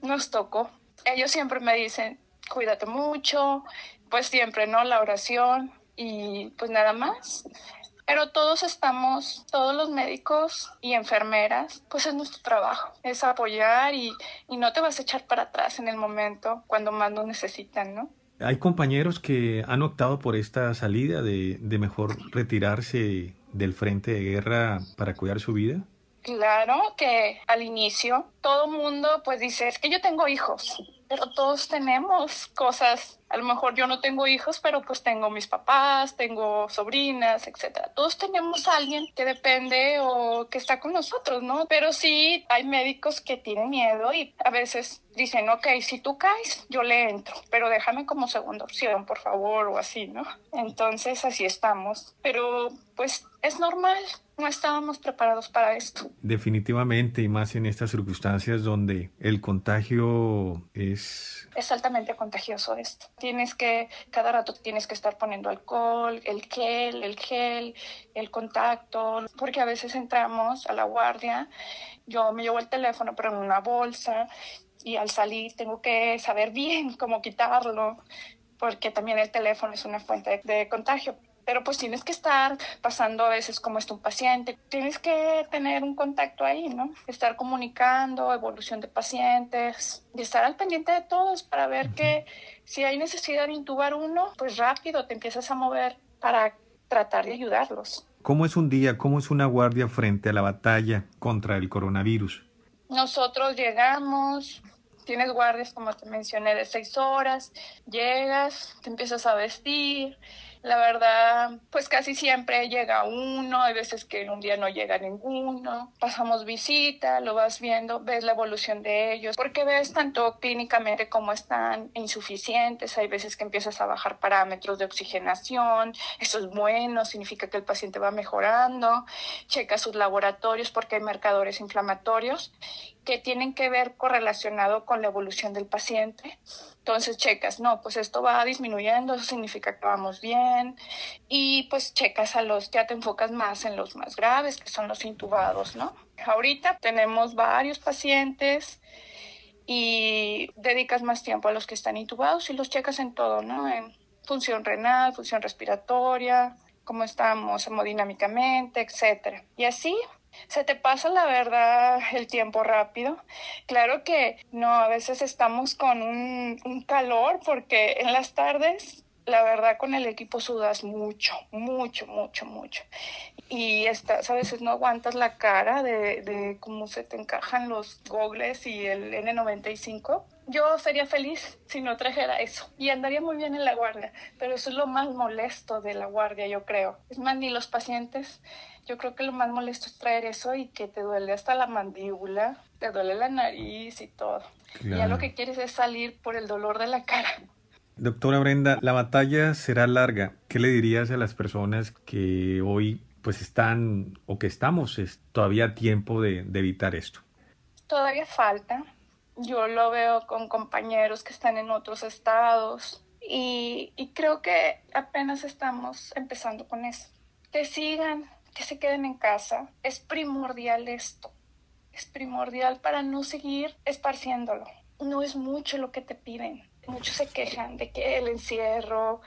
nos tocó. Ellos siempre me dicen, cuídate mucho, pues siempre, ¿no? La oración y pues nada más. Pero todos estamos, todos los médicos y enfermeras, pues es nuestro trabajo, es apoyar y, y no te vas a echar para atrás en el momento cuando más nos necesitan, ¿no? Hay compañeros que han optado por esta salida de, de mejor retirarse del frente de guerra para cuidar su vida. Claro que al inicio todo mundo pues dice, es que yo tengo hijos, pero todos tenemos cosas. A lo mejor yo no tengo hijos, pero pues tengo mis papás, tengo sobrinas, etcétera. Todos tenemos alguien que depende o que está con nosotros, ¿no? Pero sí hay médicos que tienen miedo y a veces dicen, ok, si tú caes, yo le entro, pero déjame como segunda opción, por favor, o así, ¿no? Entonces así estamos. Pero pues es normal, no estábamos preparados para esto. Definitivamente, y más en estas circunstancias donde el contagio es... Es altamente contagioso esto. Tienes que, cada rato tienes que estar poniendo alcohol, el gel, el gel, el contacto, porque a veces entramos a la guardia, yo me llevo el teléfono pero en una bolsa y al salir tengo que saber bien <laughs> cómo quitarlo, porque también el teléfono es una fuente de contagio pero pues tienes que estar pasando a veces como está un paciente, tienes que tener un contacto ahí, ¿no? Estar comunicando, evolución de pacientes, y estar al pendiente de todos para ver que si hay necesidad de intubar uno, pues rápido te empiezas a mover para tratar de ayudarlos. ¿Cómo es un día, cómo es una guardia frente a la batalla contra el coronavirus? Nosotros llegamos, tienes guardias, como te mencioné, de seis horas, llegas, te empiezas a vestir, la verdad, pues casi siempre llega uno, hay veces que un día no llega ninguno. Pasamos visita, lo vas viendo, ves la evolución de ellos, porque ves tanto clínicamente cómo están insuficientes, hay veces que empiezas a bajar parámetros de oxigenación, eso es bueno, significa que el paciente va mejorando, checa sus laboratorios porque hay marcadores inflamatorios que tienen que ver correlacionado con la evolución del paciente. Entonces checas, no, pues esto va disminuyendo, eso significa que vamos bien. Y pues checas a los, ya te enfocas más en los más graves, que son los intubados, ¿no? Ahorita tenemos varios pacientes y dedicas más tiempo a los que están intubados y los checas en todo, ¿no? En función renal, función respiratoria, cómo estamos hemodinámicamente, etcétera. Y así se te pasa la verdad el tiempo rápido. Claro que no, a veces estamos con un, calor porque en las tardes la verdad con el equipo sudas mucho, mucho, mucho, mucho. Y estás, a veces no aguantas la cara de, de cómo se te encajan los gogles y el N95. Yo sería feliz si no trajera eso y andaría muy bien en la guardia, pero eso es lo más molesto de la guardia, yo creo. Es más, ni los pacientes yo creo que lo más molesto es traer eso y que te duele hasta la mandíbula, te duele la nariz y todo. Y ya lo que quieres es salir por el dolor de la cara. Doctora Brenda, la batalla será larga. ¿Qué le dirías a las personas que hoy pues están o que estamos es, todavía tiempo de, de evitar esto? Todavía falta. Yo lo veo con compañeros que están en otros estados y, y creo que apenas estamos empezando con eso. Que sigan, que se queden en casa. Es primordial esto. Es primordial para no seguir esparciéndolo. No es mucho lo que te piden. Muchos se quejan de que el encierro,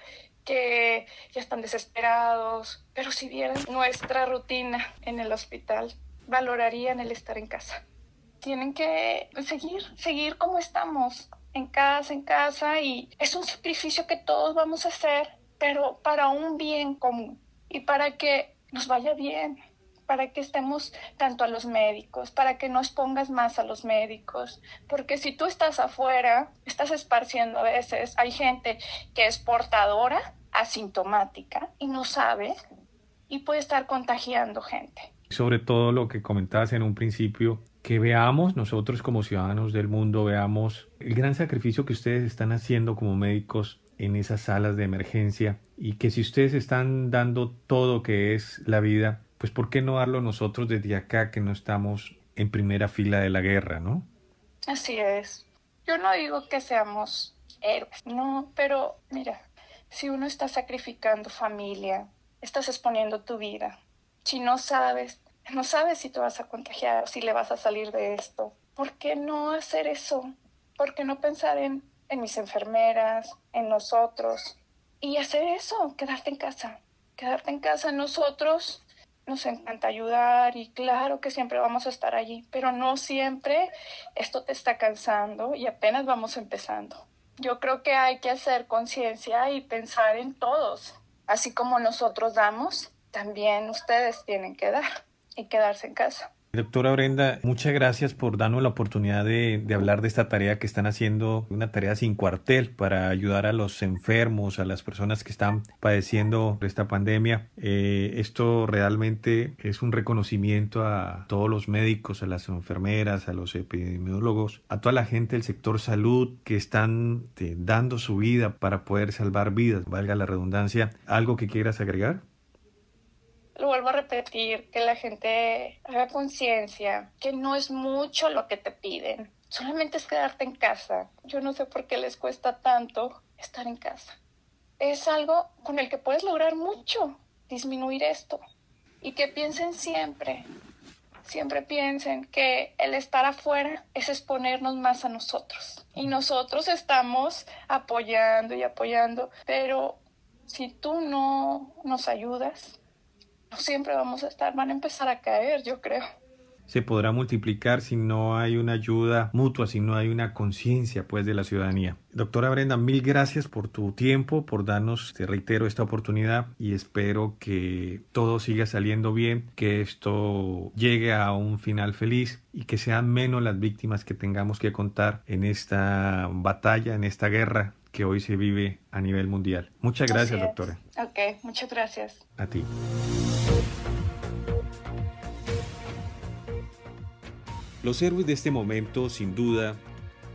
que ya están desesperados, pero si vieran nuestra rutina en el hospital, valorarían el estar en casa. Tienen que seguir, seguir como estamos, en casa, en casa, y es un sacrificio que todos vamos a hacer, pero para un bien común y para que nos vaya bien, para que estemos tanto a los médicos, para que no expongas más a los médicos, porque si tú estás afuera, estás esparciendo a veces, hay gente que es portadora, asintomática y no sabe y puede estar contagiando gente. Sobre todo lo que comentabas en un principio, que veamos nosotros como ciudadanos del mundo, veamos el gran sacrificio que ustedes están haciendo como médicos en esas salas de emergencia y que si ustedes están dando todo que es la vida, pues ¿por qué no darlo nosotros desde acá que no estamos en primera fila de la guerra, no? Así es. Yo no digo que seamos héroes, no, pero mira, si uno está sacrificando familia, estás exponiendo tu vida. Si no sabes, no sabes si te vas a contagiar, si le vas a salir de esto, ¿por qué no hacer eso? ¿Por qué no pensar en en mis enfermeras, en nosotros. Y hacer eso, quedarte en casa. Quedarte en casa nosotros nos encanta ayudar y claro que siempre vamos a estar allí, pero no siempre esto te está cansando y apenas vamos empezando. Yo creo que hay que hacer conciencia y pensar en todos. Así como nosotros damos, también ustedes tienen que dar y quedarse en casa. Doctora Brenda, muchas gracias por darnos la oportunidad de, hablar de esta tarea que están haciendo, una tarea sin cuartel para ayudar a los enfermos, a las personas que están padeciendo esta pandemia. Eh, esto realmente es un reconocimiento a todos los médicos, a las enfermeras, a los epidemiólogos, a toda la gente del sector salud que están eh, dando su vida para poder salvar vidas, valga la redundancia. ¿Algo que quieras agregar? Lo vuelvo a repetir, que la gente haga conciencia, que no es mucho lo que te piden, solamente es quedarte en casa. Yo no sé por qué les cuesta tanto estar en casa. Es algo con el que puedes lograr mucho, disminuir esto. Y que piensen siempre, siempre piensen que el estar afuera es exponernos más a nosotros. Y nosotros estamos apoyando y apoyando, pero si tú no nos ayudas, no siempre vamos a estar, van a empezar a caer, yo creo se podrá multiplicar si no hay una ayuda mutua, si no hay una conciencia pues de la ciudadanía. Doctora Brenda, mil gracias por tu tiempo, por darnos, te reitero, esta oportunidad y espero que todo siga saliendo bien, que esto llegue a un final feliz y que sean menos las víctimas que tengamos que contar en esta batalla, en esta guerra que hoy se vive a nivel mundial. Muchas gracias, doctora. Ok, muchas gracias. A ti. Los héroes de este momento, sin duda,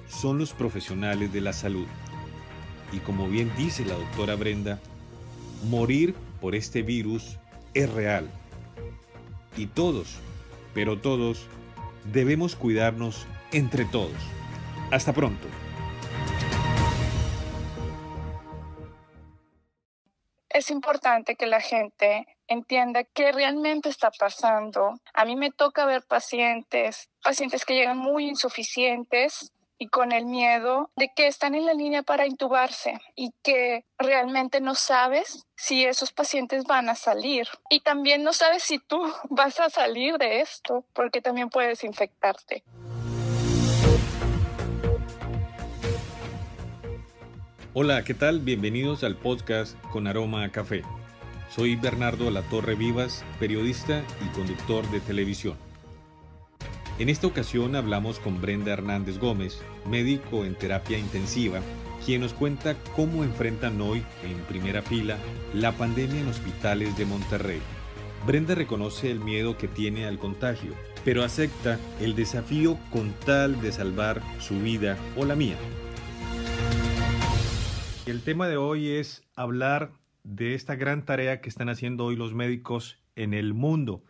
son los profesionales de la salud. Y como bien dice la doctora Brenda, morir por este virus es real. Y todos, pero todos, debemos cuidarnos entre todos. Hasta pronto. Es importante que la gente entienda qué realmente está pasando. A mí me toca ver pacientes, pacientes que llegan muy insuficientes y con el miedo de que están en la línea para intubarse y que realmente no sabes si esos pacientes van a salir. Y también no sabes si tú <laughs> vas a salir de esto, porque también puedes infectarte. Hola, ¿qué tal? Bienvenidos al podcast con aroma a café. Soy Bernardo La Torre Vivas, periodista y conductor de televisión. En esta ocasión hablamos con Brenda Hernández Gómez, médico en terapia intensiva, quien nos cuenta cómo enfrentan hoy, en primera fila, la pandemia en hospitales de Monterrey. Brenda reconoce el miedo que tiene al contagio, pero acepta el desafío con tal de salvar su vida o la mía. El tema de hoy es hablar de esta gran tarea que están haciendo hoy los médicos en el mundo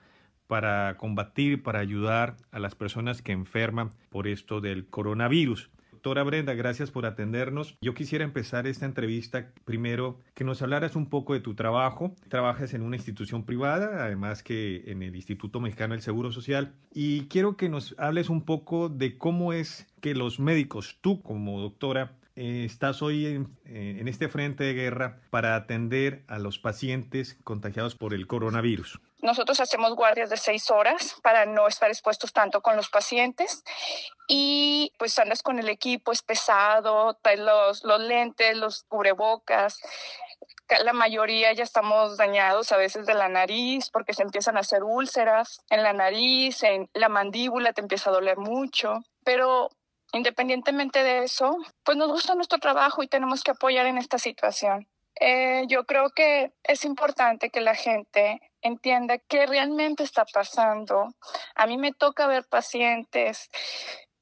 para combatir, para ayudar a las personas que enferman por esto del coronavirus. Doctora Brenda, gracias por atendernos. Yo quisiera empezar esta entrevista primero que nos hablaras un poco de tu trabajo. Trabajas en una institución privada, además que en el Instituto Mexicano del Seguro Social. Y quiero que nos hables un poco de cómo es que los médicos, tú como doctora, estás hoy en, eh, en, este frente de guerra para atender a los pacientes contagiados por el coronavirus? Nosotros hacemos guardias de seis horas para no estar expuestos tanto con los pacientes y pues andas con el equipo, es pesado, traes los, los lentes, los cubrebocas, la mayoría ya estamos dañados a veces de la nariz porque se empiezan a hacer úlceras en la nariz, en la mandíbula te empieza a doler mucho, pero Independientemente de eso, pues nos gusta nuestro trabajo y tenemos que apoyar en esta situación. Eh, yo creo que es importante que la gente entienda qué realmente está pasando. A mí me toca ver pacientes,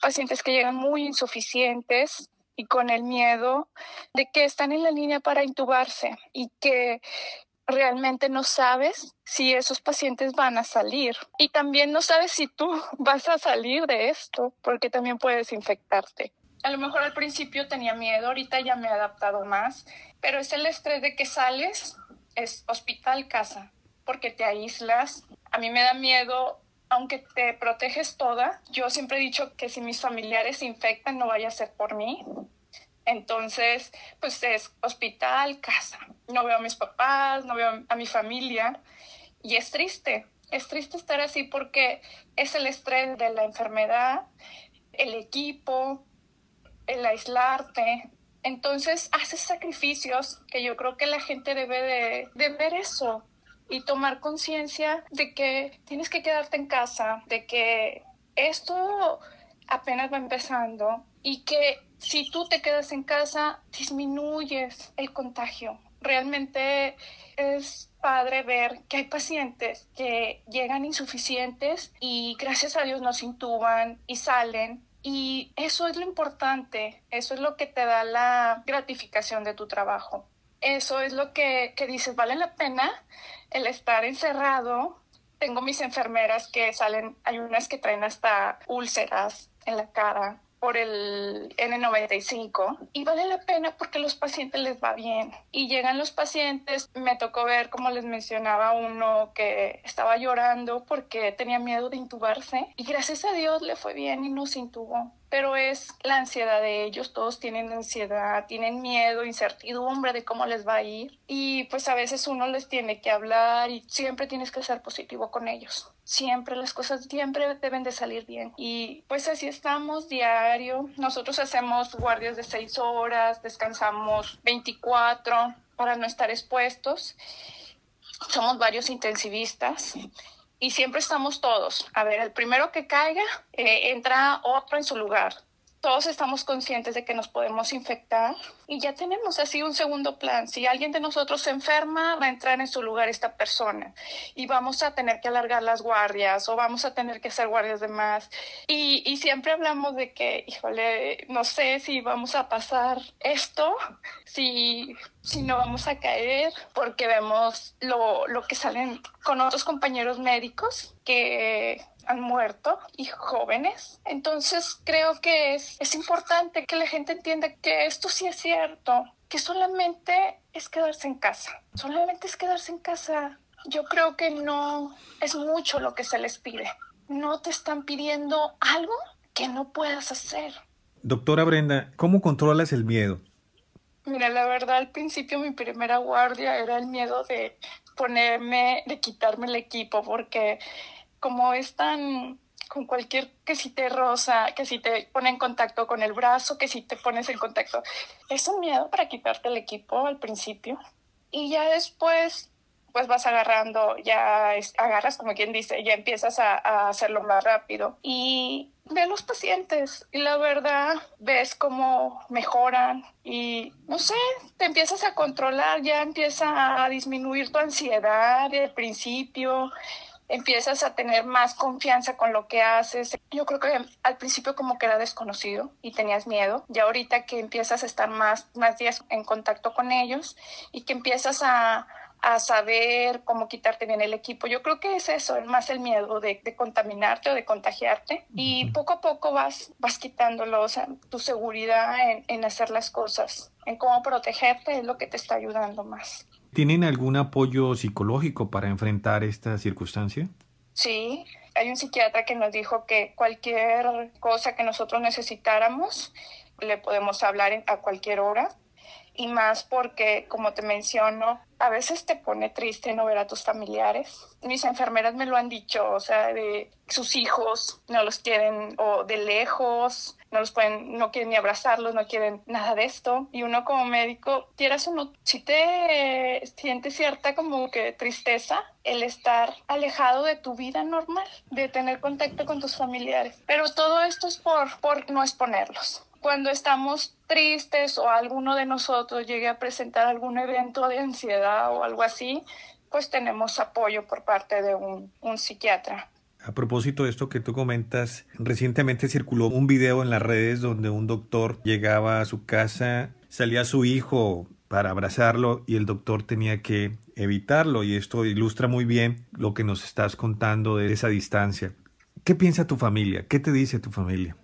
pacientes que llegan muy insuficientes y con el miedo de que están en la línea para intubarse y que realmente no sabes si esos pacientes van a salir y también no sabes si tú <laughs> vas a salir de esto porque también puedes infectarte. A lo mejor al principio tenía miedo, ahorita ya me he adaptado más, pero es el estrés de que sales, es hospital, casa, porque te aíslas. A mí me da miedo, aunque te proteges toda, yo siempre he dicho que si mis familiares se infectan no vaya a ser por mí, entonces, pues es hospital, casa. No veo a mis papás, no veo a mi familia y es triste. Es triste estar así porque es el estrés de la enfermedad, el equipo, el aislarte. Entonces haces sacrificios que yo creo que la gente debe de, de ver eso y tomar conciencia de que tienes que quedarte en casa, de que esto apenas va empezando y que si tú te quedas en casa, disminuyes el contagio. Realmente es padre ver que hay pacientes que llegan insuficientes y gracias a Dios nos intuban y salen. Y eso es lo importante, eso es lo que te da la gratificación de tu trabajo. Eso es lo que, que dices, vale la pena el estar encerrado. Tengo mis enfermeras que salen, hay unas que traen hasta úlceras en la cara, por el N95 y vale la pena porque los pacientes les va bien. Y llegan los pacientes, me tocó ver, como les mencionaba, uno que estaba llorando porque tenía miedo de intubarse y gracias a Dios le fue bien y no se intubó pero es la ansiedad de ellos, todos tienen ansiedad, tienen miedo, incertidumbre de cómo les va a ir y pues a veces uno les tiene que hablar y siempre tienes que ser positivo con ellos. Siempre las cosas siempre deben de salir bien y pues así estamos diario. Nosotros hacemos guardias de seis horas, descansamos 24 para no estar expuestos. Somos varios intensivistas y siempre estamos todos. A ver, el primero que caiga, eh, entra otro en su lugar todos estamos conscientes de que nos podemos infectar y ya tenemos así un segundo plan. Si alguien de nosotros se enferma, va a entrar en su lugar esta persona y vamos a tener que alargar las guardias o vamos a tener que hacer guardias de más. Y, y siempre hablamos de que, híjole, no sé si vamos a pasar esto, si, si no vamos a caer, porque vemos lo, lo que salen con otros compañeros médicos que han muerto y jóvenes. Entonces creo que es, es importante que la gente entienda que esto sí es cierto, que solamente es quedarse en casa, solamente es quedarse en casa. Yo creo que no es mucho lo que se les pide. No te están pidiendo algo que no puedas hacer. Doctora Brenda, ¿cómo controlas el miedo? Mira, la verdad al principio mi primera guardia era el miedo de ponerme, de quitarme el equipo, porque como están con cualquier que si te rosa, que si te pone en contacto con el brazo, que si te pones en contacto, es un miedo para quitarte el equipo al principio. Y ya después, pues vas agarrando, ya agarras como quien dice, ya empiezas a, a hacerlo más rápido. Y ve a los pacientes y la verdad ves cómo mejoran y no sé, te empiezas a controlar, ya empieza a disminuir tu ansiedad del principio empiezas a tener más confianza con lo que haces. Yo creo que al principio como que era desconocido y tenías miedo. Ya ahorita que empiezas a estar más, más días en contacto con ellos y que empiezas a, a saber cómo quitarte bien el equipo. Yo creo que es eso, es más el miedo de, de, contaminarte o de contagiarte y poco a poco vas, vas quitándolo, o sea, tu seguridad en, en hacer las cosas, en cómo protegerte es lo que te está ayudando más. ¿Tienen algún apoyo psicológico para enfrentar esta circunstancia? Sí, hay un psiquiatra que nos dijo que cualquier cosa que nosotros necesitáramos, le podemos hablar a cualquier hora y más porque, como te menciono, a veces te pone triste no ver a tus familiares. Mis enfermeras me lo han dicho, o sea, de sus hijos no los quieren o de lejos, no los pueden, no quieren ni abrazarlos, no quieren nada de esto. Y uno como médico, quieras o no, si te sientes cierta como que tristeza el estar alejado de tu vida normal, de tener contacto con tus familiares. Pero todo esto es por, por no exponerlos cuando estamos tristes o alguno de nosotros llegue a presentar algún evento de ansiedad o algo así, pues tenemos apoyo por parte de un, un psiquiatra. A propósito de esto que tú comentas, recientemente circuló un video en las redes donde un doctor llegaba a su casa, salía su hijo para abrazarlo y el doctor tenía que evitarlo y esto ilustra muy bien lo que nos estás contando de esa distancia. ¿Qué piensa tu familia? ¿Qué te dice tu familia?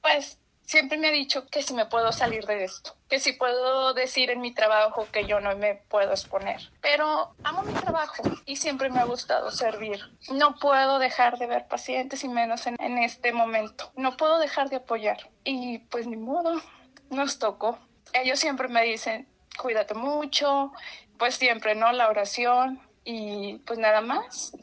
Pues siempre me ha dicho que si me puedo salir de esto, que si puedo decir en mi trabajo que yo no me puedo exponer. Pero amo mi trabajo y siempre me ha gustado servir. No puedo dejar de ver pacientes y menos en, este momento. No puedo dejar de apoyar. Y pues ni modo, nos tocó. Ellos siempre me dicen, cuídate mucho, pues siempre, ¿no? La oración y pues nada más.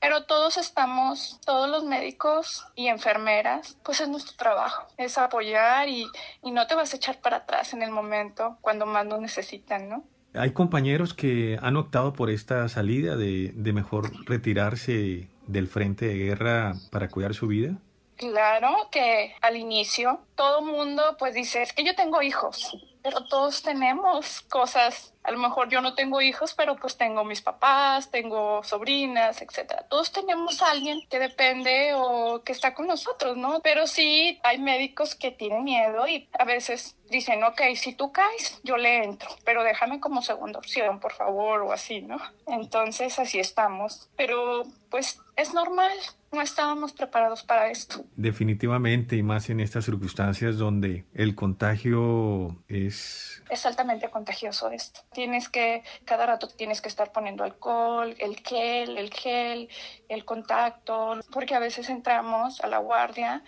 Pero todos estamos, todos los médicos y enfermeras, pues es nuestro trabajo, es apoyar y, y no te vas a echar para atrás en el momento cuando más lo necesitan, ¿no? Hay compañeros que han optado por esta salida de, de mejor retirarse del frente de guerra para cuidar su vida. Claro que al inicio todo mundo pues dice, es que yo tengo hijos, pero todos tenemos cosas A lo mejor yo no tengo hijos, pero pues tengo mis papás, tengo sobrinas, etcétera. Todos tenemos alguien que depende o que está con nosotros, ¿no? Pero sí hay médicos que tienen miedo y a veces dicen, ok, si tú caes, yo le entro, pero déjame como segunda opción, por favor, o así, ¿no? Entonces así estamos. Pero pues es normal, no estábamos preparados para esto. Definitivamente, y más en estas circunstancias donde el contagio es... Es altamente contagioso esto. Tienes que, cada rato tienes que estar poniendo alcohol, el gel, el gel, el contacto, porque a veces entramos a la guardia,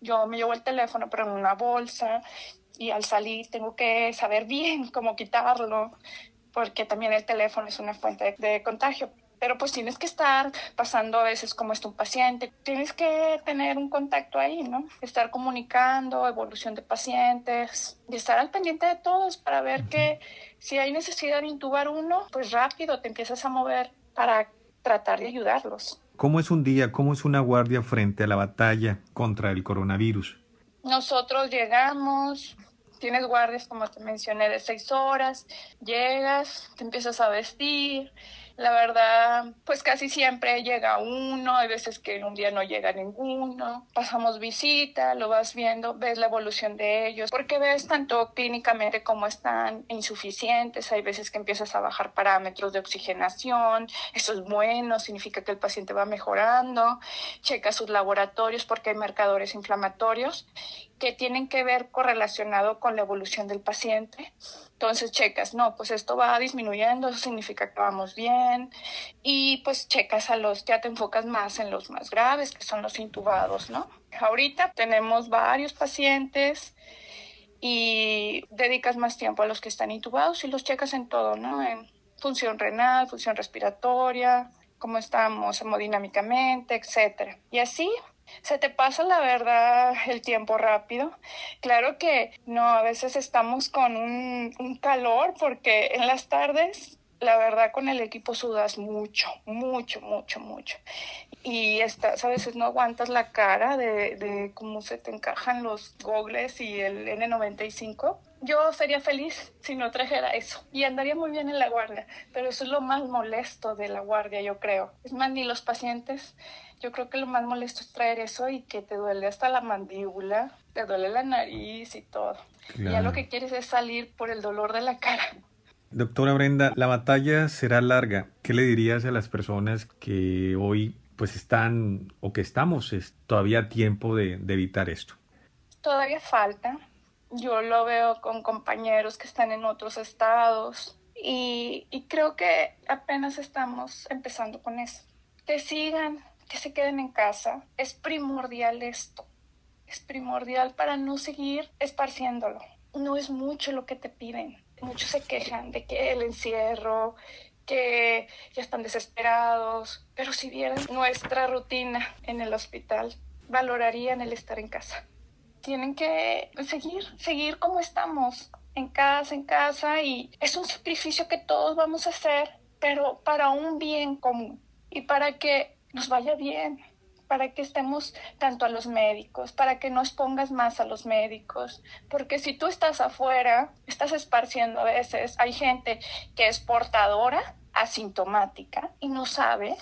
yo me llevo el teléfono, pero en una bolsa, y al salir tengo que saber bien <laughs> cómo quitarlo, porque también el teléfono es una fuente de, contagio pero pues tienes que estar pasando a veces como está un paciente, tienes que tener un contacto ahí, ¿no? Estar comunicando, evolución de pacientes, y estar al pendiente de todos para ver que si hay necesidad de intubar uno, pues rápido te empiezas a mover para tratar de ayudarlos. ¿Cómo es un día, cómo es una guardia frente a la batalla contra el coronavirus? Nosotros llegamos, tienes guardias, como te mencioné, de seis horas, llegas, te empiezas a vestir, la verdad, pues casi siempre llega uno, hay veces que un día no llega ninguno. Pasamos visita, lo vas viendo, ves la evolución de ellos, porque ves tanto clínicamente cómo están insuficientes, hay veces que empiezas a bajar parámetros de oxigenación, eso es bueno, significa que el paciente va mejorando, checa sus laboratorios porque hay marcadores inflamatorios que tienen que ver correlacionado con la evolución del paciente. Entonces checas, no, pues esto va disminuyendo, eso significa que vamos bien. Y pues checas a los, ya te enfocas más en los más graves, que son los intubados, ¿no? Ahorita tenemos varios pacientes y dedicas más tiempo a los que están intubados y los checas en todo, ¿no? En función renal, función respiratoria, cómo estamos hemodinámicamente, etcétera. Y así se te pasa la verdad el tiempo rápido. Claro que no, a veces estamos con un, un calor porque en las tardes la verdad con el equipo sudas mucho, mucho, mucho, mucho. Y estás, a veces no aguantas la cara de, de cómo se te encajan los gogles y el N95. Yo sería feliz si no trajera eso y andaría muy bien en la guardia, pero eso es lo más molesto de la guardia, yo creo. Es más, ni los pacientes, yo creo que lo más molesto es traer eso y que te duele hasta la mandíbula, te duele la nariz y todo. Y ya lo que quieres es salir por el dolor de la cara. Doctora Brenda, la batalla será larga. ¿Qué le dirías a las personas que hoy pues están o que estamos es todavía tiempo de, de evitar esto? Todavía falta. Yo lo veo con compañeros que están en otros estados y, y creo que apenas estamos empezando con eso. Que sigan, que se queden en casa. Es primordial esto. Es primordial para no seguir esparciéndolo. No es mucho lo que te piden muchos se quejan de que el encierro, que ya están desesperados, pero si vieran nuestra rutina en el hospital, valorarían el estar en casa. Tienen que seguir, seguir como estamos, en casa, en casa, y es un sacrificio que todos vamos a hacer, pero para un bien común y para que nos vaya bien, para que estemos tanto a los médicos, para que no expongas más a los médicos, porque si tú estás afuera, estás esparciendo a veces, hay gente que es portadora, asintomática y no sabe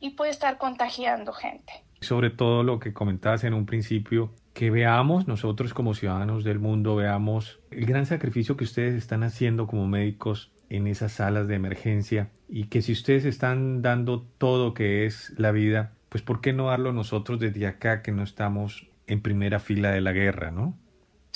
y puede estar contagiando gente. Sobre todo lo que comentabas en un principio, que veamos nosotros como ciudadanos del mundo, veamos el gran sacrificio que ustedes están haciendo como médicos en esas salas de emergencia y que si ustedes están dando todo que es la vida, pues ¿por qué no darlo nosotros desde acá que no estamos en primera fila de la guerra, no?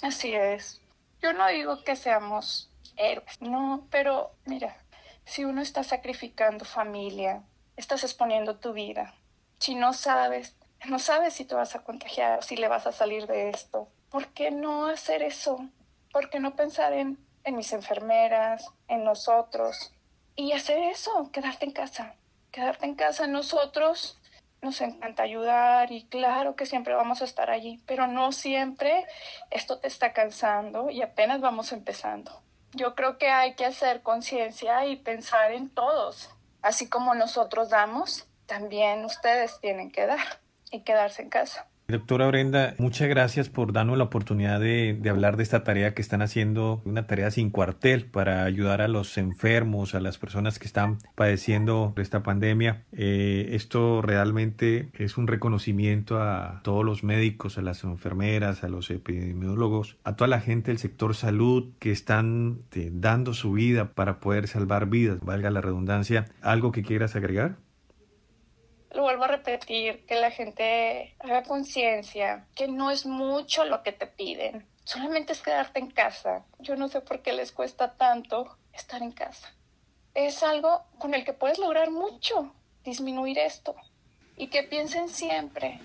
Así es. Yo no digo que seamos héroes, no, pero mira, si uno está sacrificando familia, estás exponiendo tu vida. Si no sabes, no sabes si te vas a contagiar, si le vas a salir de esto. ¿Por qué no hacer eso? ¿Por qué no pensar en, en mis enfermeras, en nosotros? Y hacer eso, quedarte en casa. Quedarte en casa nosotros nos encanta ayudar y claro que siempre vamos a estar allí, pero no siempre esto te está cansando y apenas vamos empezando. Yo creo que hay que hacer conciencia y pensar en todos. Así como nosotros damos, también ustedes tienen que dar y quedarse en casa. Doctora Brenda, muchas gracias por darnos la oportunidad de, hablar de esta tarea que están haciendo, una tarea sin cuartel para ayudar a los enfermos, a las personas que están padeciendo esta pandemia. Eh, esto realmente es un reconocimiento a todos los médicos, a las enfermeras, a los epidemiólogos, a toda la gente del sector salud que están eh, dando su vida para poder salvar vidas, valga la redundancia. ¿Algo que quieras agregar? Lo vuelvo a repetir, que la gente haga conciencia, que no es mucho lo que te piden, solamente es quedarte en casa. Yo no sé por qué les cuesta tanto estar en casa. Es algo con el que puedes lograr mucho, disminuir esto. Y que piensen siempre,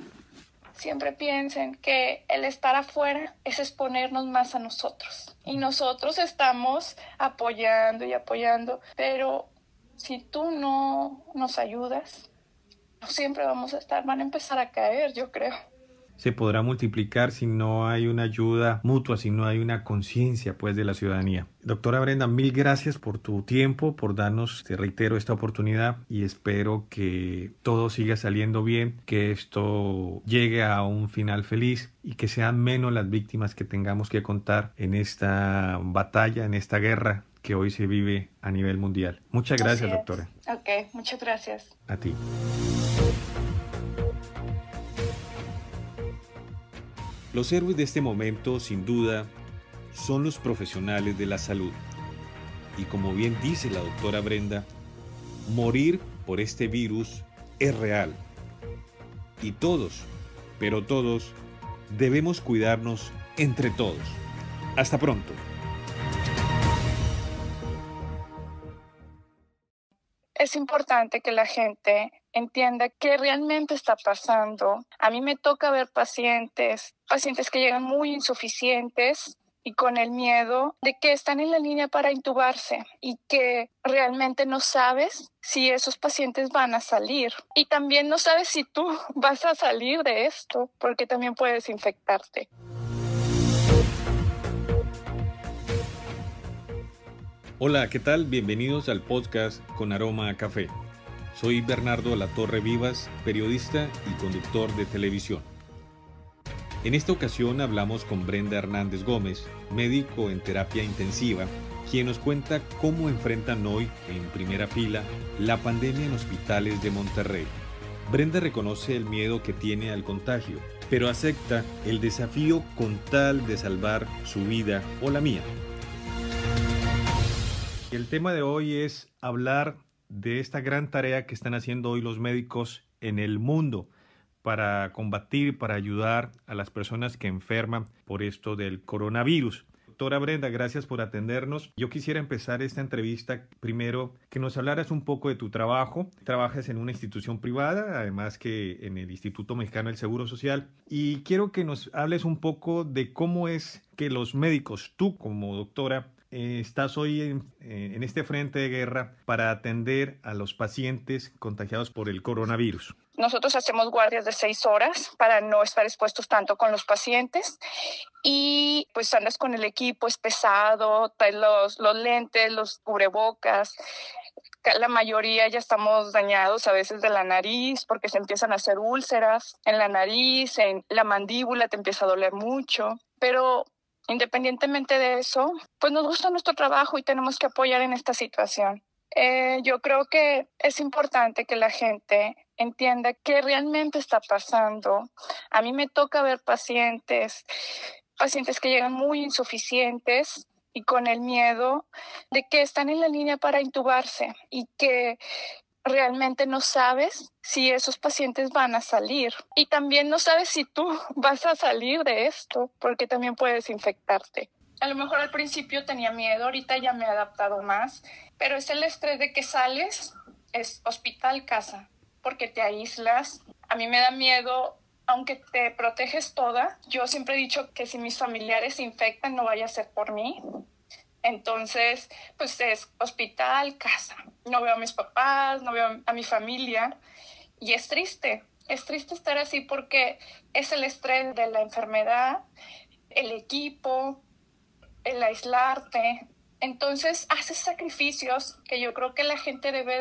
siempre piensen que el estar afuera es exponernos más a nosotros. Y nosotros estamos apoyando y apoyando, pero si tú no nos ayudas, siempre vamos a estar, van a empezar a caer, yo creo. Se podrá multiplicar si no hay una ayuda mutua, si no hay una conciencia pues de la ciudadanía. Doctora Brenda, mil gracias por tu tiempo, por darnos, te reitero, esta oportunidad y espero que todo siga saliendo bien, que esto llegue a un final feliz y que sean menos las víctimas que tengamos que contar en esta batalla, en esta guerra que hoy se vive a nivel mundial. Muchas gracias, doctora. Ok, muchas gracias. A ti. Los héroes de este momento, sin duda, son los profesionales de la salud. Y como bien dice la doctora Brenda, morir por este virus es real. Y todos, pero todos, debemos cuidarnos entre todos. Hasta pronto. Es importante que la gente entienda qué realmente está pasando. A mí me toca ver pacientes, pacientes que llegan muy insuficientes y con el miedo de que están en la línea para intubarse y que realmente no sabes si esos pacientes van a salir. Y también no sabes si tú <laughs> vas a salir de esto porque también puedes infectarte. Hola, ¿qué tal? Bienvenidos al podcast con aroma a café. Soy Bernardo La Torre Vivas, periodista y conductor de televisión. En esta ocasión hablamos con Brenda Hernández Gómez, médico en terapia intensiva, quien nos cuenta cómo enfrentan hoy, en primera fila, la pandemia en hospitales de Monterrey. Brenda reconoce el miedo que tiene al contagio, pero acepta el desafío con tal de salvar su vida o la mía. El tema de hoy es hablar de esta gran tarea que están haciendo hoy los médicos en el mundo para combatir, para ayudar a las personas que enferman por esto del coronavirus. Doctora Brenda, gracias por atendernos. Yo quisiera empezar esta entrevista primero que nos hablaras un poco de tu trabajo. Trabajas en una institución privada, además que en el Instituto Mexicano del Seguro Social. Y quiero que nos hables un poco de cómo es que los médicos, tú como doctora, eh, estás hoy en, eh, en, este frente de guerra para atender a los pacientes contagiados por el coronavirus. Nosotros hacemos guardias de seis horas para no estar expuestos tanto con los pacientes y pues andas con el equipo, es pesado, traes los lentes, los cubrebocas, la mayoría ya estamos dañados a veces de la nariz porque se empiezan a hacer úlceras en la nariz, en la mandíbula te empieza a doler mucho, pero Independientemente de eso, pues nos gusta nuestro trabajo y tenemos que apoyar en esta situación. Eh, yo creo que es importante que la gente entienda qué realmente está pasando. A mí me toca ver pacientes, pacientes que llegan muy insuficientes y con el miedo de que están en la línea para intubarse y que realmente no sabes si esos pacientes van a salir y también no sabes si tú <laughs> vas a salir de esto porque también puedes infectarte. A lo mejor al principio tenía miedo, ahorita ya me he adaptado más, pero es el estrés de que sales, es hospital, casa, porque te aíslas. A mí me da miedo aunque te proteges toda, yo siempre he dicho que si mis familiares se infectan no vaya a ser por mí, entonces, pues es hospital, casa. No veo a mis papás, no veo a mi familia y es triste. Es triste estar así porque es el estrés de la enfermedad, el equipo, el aislarte. Entonces haces sacrificios que yo creo que la gente debe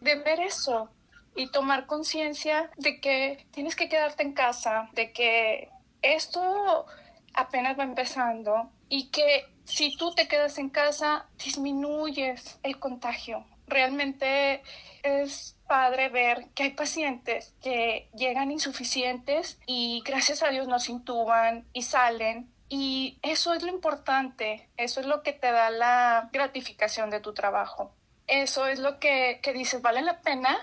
de, ver eso y tomar conciencia de que tienes que quedarte en casa, de que esto apenas va empezando y que si tú te quedas en casa disminuyes el contagio. Realmente es padre ver que hay pacientes que llegan insuficientes y gracias a Dios nos intuban y salen. Y eso es lo importante, eso es lo que te da la gratificación de tu trabajo. Eso es lo que, que dices, vale la pena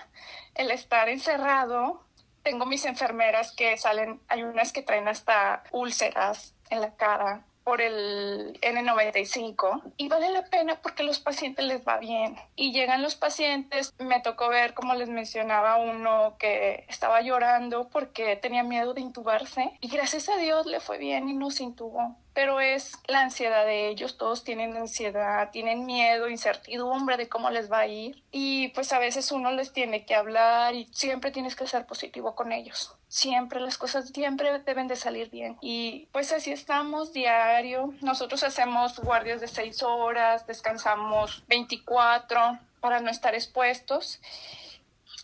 el estar encerrado. Tengo mis enfermeras que salen, hay unas que traen hasta úlceras en la cara, por el N95 y vale la pena porque a los pacientes les va bien. Y llegan los pacientes, me tocó ver, como les mencionaba, uno que estaba llorando porque tenía miedo de intubarse y gracias a Dios le fue bien y no intubó pero es la ansiedad de ellos, todos tienen ansiedad, tienen miedo, incertidumbre de cómo les va a ir y pues a veces uno les tiene que hablar y siempre tienes que ser positivo con ellos. Siempre las cosas siempre deben de salir bien y pues así estamos diario. Nosotros hacemos guardias de seis horas, descansamos 24 para no estar expuestos.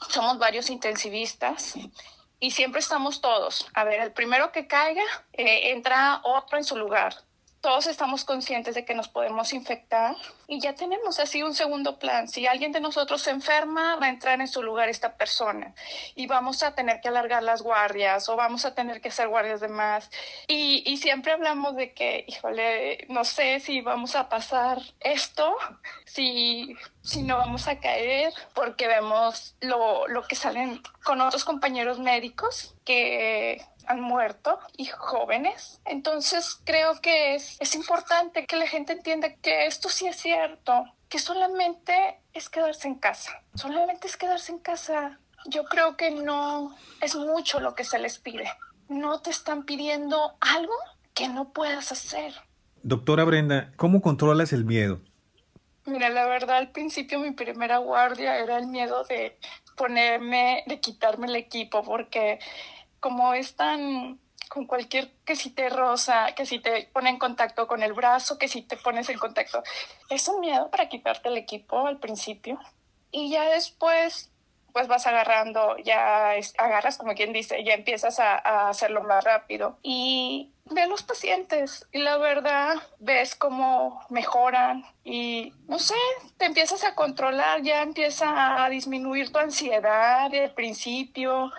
Somos varios intensivistas y siempre estamos todos. A ver, el primero que caiga, eh, entra otro en su lugar. Todos estamos conscientes de que nos podemos infectar y ya tenemos así un segundo plan. Si alguien de nosotros se enferma, va a entrar en su lugar esta persona y vamos a tener que alargar las guardias o vamos a tener que hacer guardias de más. Y, y siempre hablamos de que, híjole, no sé si vamos a pasar esto, si si no vamos a caer, porque vemos lo, lo que salen con otros compañeros médicos que han muerto y jóvenes. Entonces creo que es, es importante que la gente entienda que esto sí es cierto, que solamente es quedarse en casa, solamente es quedarse en casa. Yo creo que no es mucho lo que se les pide. No te están pidiendo algo que no puedas hacer. Doctora Brenda, ¿cómo controlas el miedo? Mira, la verdad, al principio mi primera guardia era el miedo de ponerme, de quitarme el equipo, porque como es tan con cualquier que si te rosa, que si te pone en contacto con el brazo, que si te pones en contacto, es un miedo para quitarte el equipo al principio. Y ya después, pues vas agarrando, ya agarras como quien dice, ya empiezas a, a hacerlo más rápido. Y ve los pacientes y la verdad ves cómo mejoran y no sé, te empiezas a controlar, ya empieza a disminuir tu ansiedad del principio,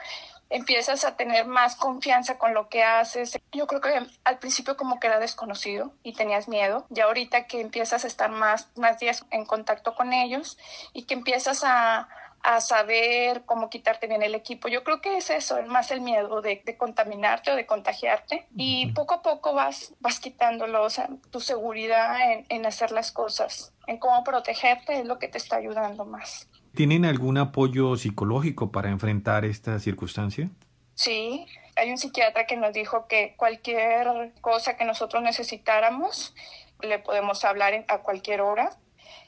empiezas a tener más confianza con lo que haces. Yo creo que al principio como que era desconocido y tenías miedo, ya ahorita que empiezas a estar más, más días en contacto con ellos y que empiezas a, a saber cómo quitarte bien el equipo. Yo creo que es eso, es más el miedo de, contaminarte o de contagiarte y poco a poco vas, vas quitándolo, o sea, tu seguridad en, en hacer las cosas, en cómo protegerte es lo que te está ayudando más. ¿Tienen algún apoyo psicológico para enfrentar esta circunstancia? Sí, hay un psiquiatra que nos dijo que cualquier cosa que nosotros necesitáramos, le podemos hablar a cualquier hora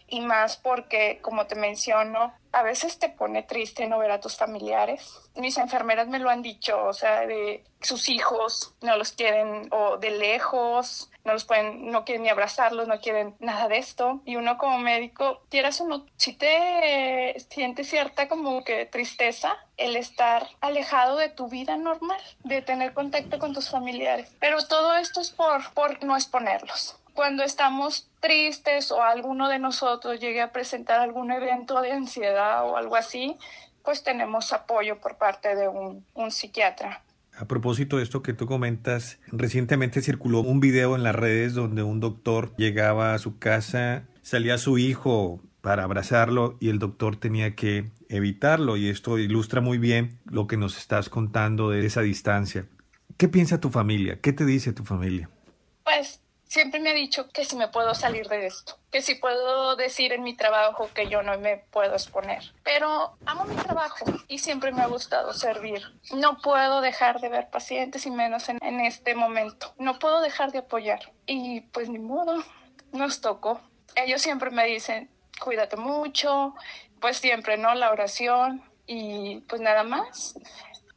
y más porque, como te menciono, a veces te pone triste no ver a tus familiares. Mis enfermeras me lo han dicho, o sea, de sus hijos no los quieren o de lejos, no los pueden, no quieren ni abrazarlos, no quieren nada de esto. Y uno como médico, quieras o no, si te sientes cierta como que tristeza el estar alejado de tu vida normal, de tener contacto con tus familiares. Pero todo esto es por, por no exponerlos cuando estamos tristes o alguno de nosotros llegue a presentar algún evento de ansiedad o algo así, pues tenemos apoyo por parte de un, un psiquiatra. A propósito de esto que tú comentas, recientemente circuló un video en las redes donde un doctor llegaba a su casa, salía su hijo para abrazarlo y el doctor tenía que evitarlo y esto ilustra muy bien lo que nos estás contando de esa distancia. ¿Qué piensa tu familia? ¿Qué te dice tu familia? Pues siempre me ha dicho que si me puedo salir de esto, que si puedo decir en mi trabajo que yo no me puedo exponer. Pero amo mi trabajo y siempre me ha gustado servir. No puedo dejar de ver pacientes y menos en, este momento. No puedo dejar de apoyar. Y pues ni modo, nos tocó. Ellos siempre me dicen, cuídate mucho, pues siempre, ¿no? La oración y pues nada más.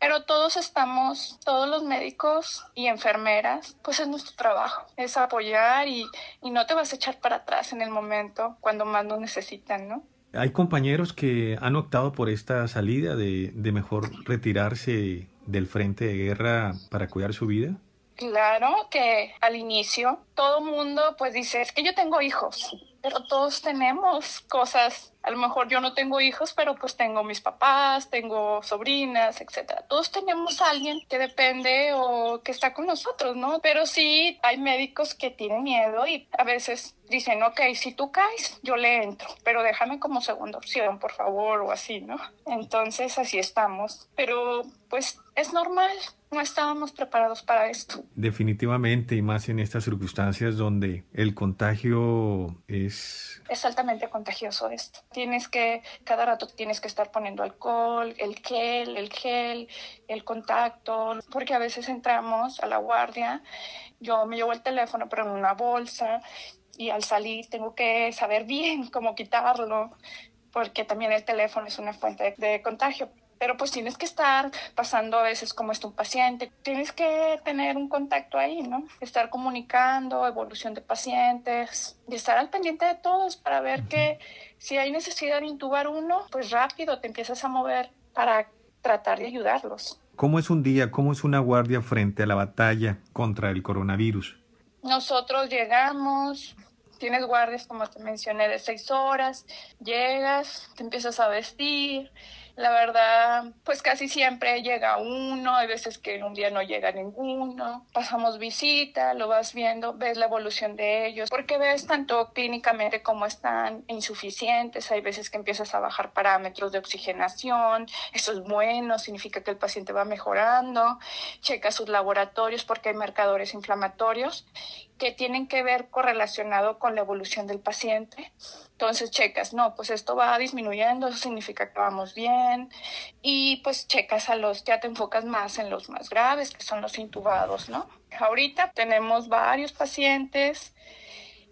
Pero todos estamos, todos los médicos y enfermeras, pues es nuestro trabajo, es apoyar y, y no te vas a echar para atrás en el momento cuando más nos necesitan, ¿no? Hay compañeros que han optado por esta salida de, de mejor retirarse del frente de guerra para cuidar su vida. Claro que al inicio todo mundo pues dice, es que yo tengo hijos, pero todos tenemos cosas. A lo mejor yo no tengo hijos, pero pues tengo mis papás, tengo sobrinas, etcétera. Todos tenemos a alguien que depende o que está con nosotros, ¿no? Pero sí hay médicos que tienen miedo y a veces dicen, ok, si tú caes, yo le entro, pero déjame como segunda opción, por favor, o así, ¿no? Entonces así estamos. Pero pues es normal, no estábamos preparados para esto. Definitivamente, y más en estas circunstancias donde el contagio es... Es altamente contagioso esto. Tienes que, cada rato tienes que estar poniendo alcohol, el gel, el gel, el contacto, porque a veces entramos a la guardia, yo me llevo el teléfono pero en una bolsa y al salir tengo que saber bien <laughs> cómo quitarlo, porque también el teléfono es una fuente de contagio pero pues tienes que estar pasando a veces como está un paciente, tienes que tener un contacto ahí, ¿no? Estar comunicando, evolución de pacientes, y estar al pendiente de todos para ver que si hay necesidad de intubar uno, pues rápido te empiezas a mover para tratar de ayudarlos. ¿Cómo es un día, cómo es una guardia frente a la batalla contra el coronavirus? Nosotros llegamos, tienes guardias, como te mencioné, de seis horas, llegas, te empiezas a vestir, la verdad, pues casi siempre llega uno, hay veces que un día no llega ninguno. Pasamos visita, lo vas viendo, ves la evolución de ellos, porque ves tanto clínicamente como están insuficientes, hay veces que empiezas a bajar parámetros de oxigenación, eso es bueno, significa que el paciente va mejorando, checa sus laboratorios porque hay marcadores inflamatorios que tienen que ver correlacionado con la evolución del paciente. Entonces checas, no, pues esto va disminuyendo, eso significa que vamos bien. Y pues checas a los, ya te enfocas más en los más graves, que son los intubados, ¿no? Ahorita tenemos varios pacientes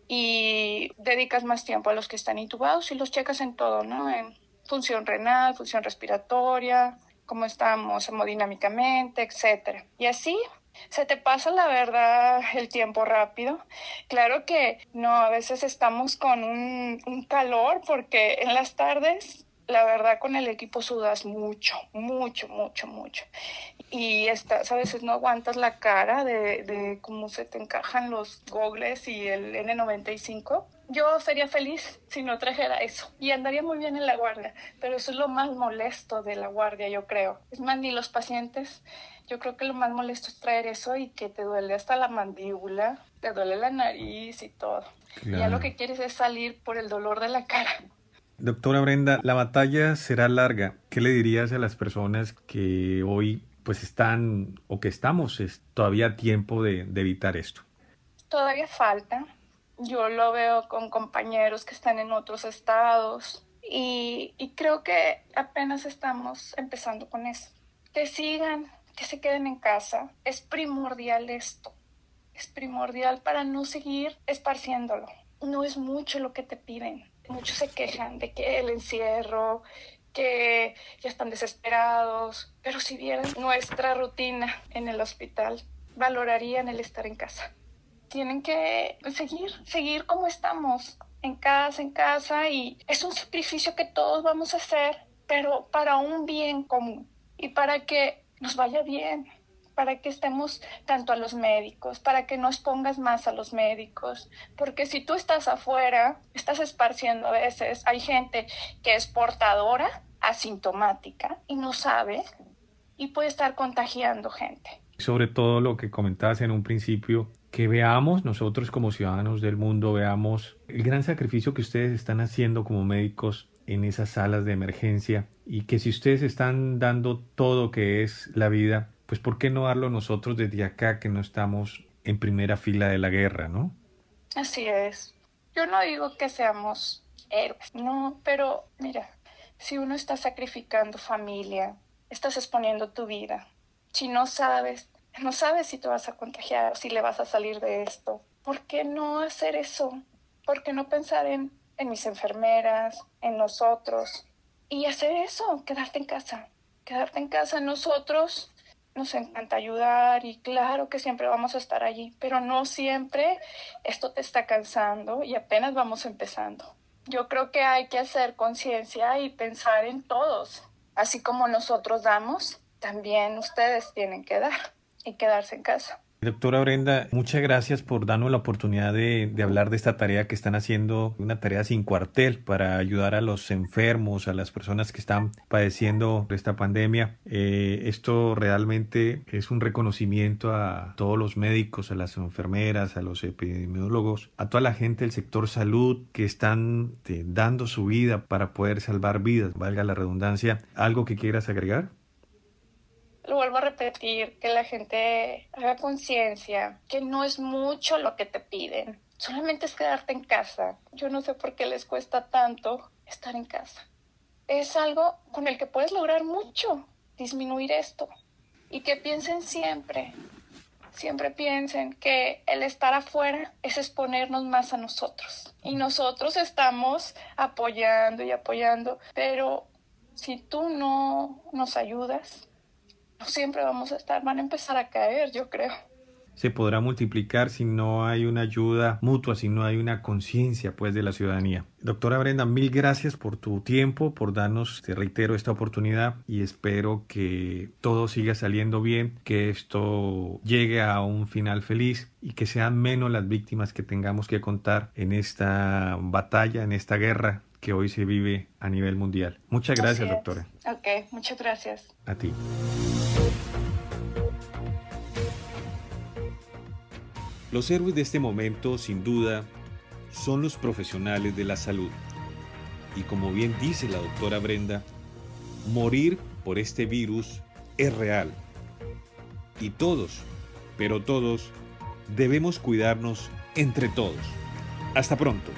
y dedicas más tiempo a los que están intubados y los checas en todo, ¿no? En función renal, función respiratoria, cómo estamos hemodinámicamente, etcétera. Y así se te pasa la verdad el tiempo rápido. Claro que no, a veces estamos con un, un, calor porque en las tardes, la verdad, con el equipo sudas mucho, mucho, mucho, mucho. Y estás, a veces no aguantas la cara de, de cómo se te encajan los gogles y el N95 yo sería feliz si no trajera eso y andaría muy bien en la guardia, pero eso es lo más molesto de la guardia, yo creo. Es más, ni los pacientes, yo creo que lo más molesto es traer eso y que te duele hasta la mandíbula, te duele la nariz y todo. Y ya lo que quieres es salir por el dolor de la cara. Doctora Brenda, la batalla será larga. ¿Qué le dirías a las personas que hoy pues están o que estamos es todavía a tiempo de, de evitar esto? Todavía falta, yo lo veo con compañeros que están en otros estados y, creo que apenas estamos empezando con eso. Que sigan, que se queden en casa. Es primordial esto. Es primordial para no seguir esparciéndolo. No es mucho lo que te piden. Muchos se quejan de que el encierro, que ya están desesperados, pero si vieran nuestra rutina en el hospital, valorarían el estar en casa tienen que seguir, seguir como estamos, en casa, en casa, y es un sacrificio que todos vamos a hacer, pero para un bien común y para que nos vaya bien, para que estemos tanto a los médicos, para que nos pongas más a los médicos, porque si tú estás afuera, estás esparciendo a veces, hay gente que es portadora, asintomática y no sabe y puede estar contagiando gente. Sobre todo lo que comentabas en un principio, que veamos nosotros como ciudadanos del mundo, veamos el gran sacrificio que ustedes están haciendo como médicos en esas salas de emergencia y que si ustedes están dando todo que es la vida, pues ¿por qué no darlo nosotros desde acá que no estamos en primera fila de la guerra, no? Así es. Yo no digo que seamos héroes, no, pero mira, si uno está sacrificando familia, estás exponiendo tu vida, si no sabes, no sabes si te vas a contagiar, si le vas a salir de esto, ¿por qué no hacer eso? ¿Por qué no pensar en, en mis enfermeras, en nosotros? Y hacer eso, quedarte en casa, quedarte en casa. Nosotros nos encanta ayudar y claro que siempre vamos a estar allí, pero no siempre esto te está cansando y apenas vamos empezando. Yo creo que hay que hacer conciencia y pensar en todos. Así como nosotros damos, también ustedes tienen que dar y quedarse en casa. Doctora Brenda, muchas gracias por darnos la oportunidad de, hablar de esta tarea que están haciendo, una tarea sin cuartel para ayudar a los enfermos, a las personas que están padeciendo esta pandemia. Eh, esto realmente es un reconocimiento a todos los médicos, a las enfermeras, a los epidemiólogos, a toda la gente del sector salud que están eh, dando su vida para poder salvar vidas, valga la redundancia. ¿Algo que quieras agregar? Lo vuelvo a repetir, que la gente haga conciencia, que no es mucho lo que te piden, solamente es quedarte en casa. Yo no sé por qué les cuesta tanto estar en casa. Es algo con el que puedes lograr mucho, disminuir esto. Y que piensen siempre, siempre piensen que el estar afuera es exponernos más a nosotros. Y nosotros estamos apoyando y apoyando, pero si tú no nos ayudas, no siempre vamos a estar, van a empezar a caer, yo creo. Se podrá multiplicar si no hay una ayuda mutua, si no hay una conciencia pues de la ciudadanía. Doctora Brenda, mil gracias por tu tiempo, por darnos, te reitero, esta oportunidad y espero que todo siga saliendo bien, que esto llegue a un final feliz y que sean menos las víctimas que tengamos que contar en esta batalla, en esta guerra que hoy se vive a nivel mundial. Muchas gracias, doctora. Ok, muchas gracias. A ti. Los héroes de este momento, sin duda, son los profesionales de la salud. Y como bien dice la doctora Brenda, morir por este virus es real. Y todos, pero todos, debemos cuidarnos entre todos. Hasta pronto.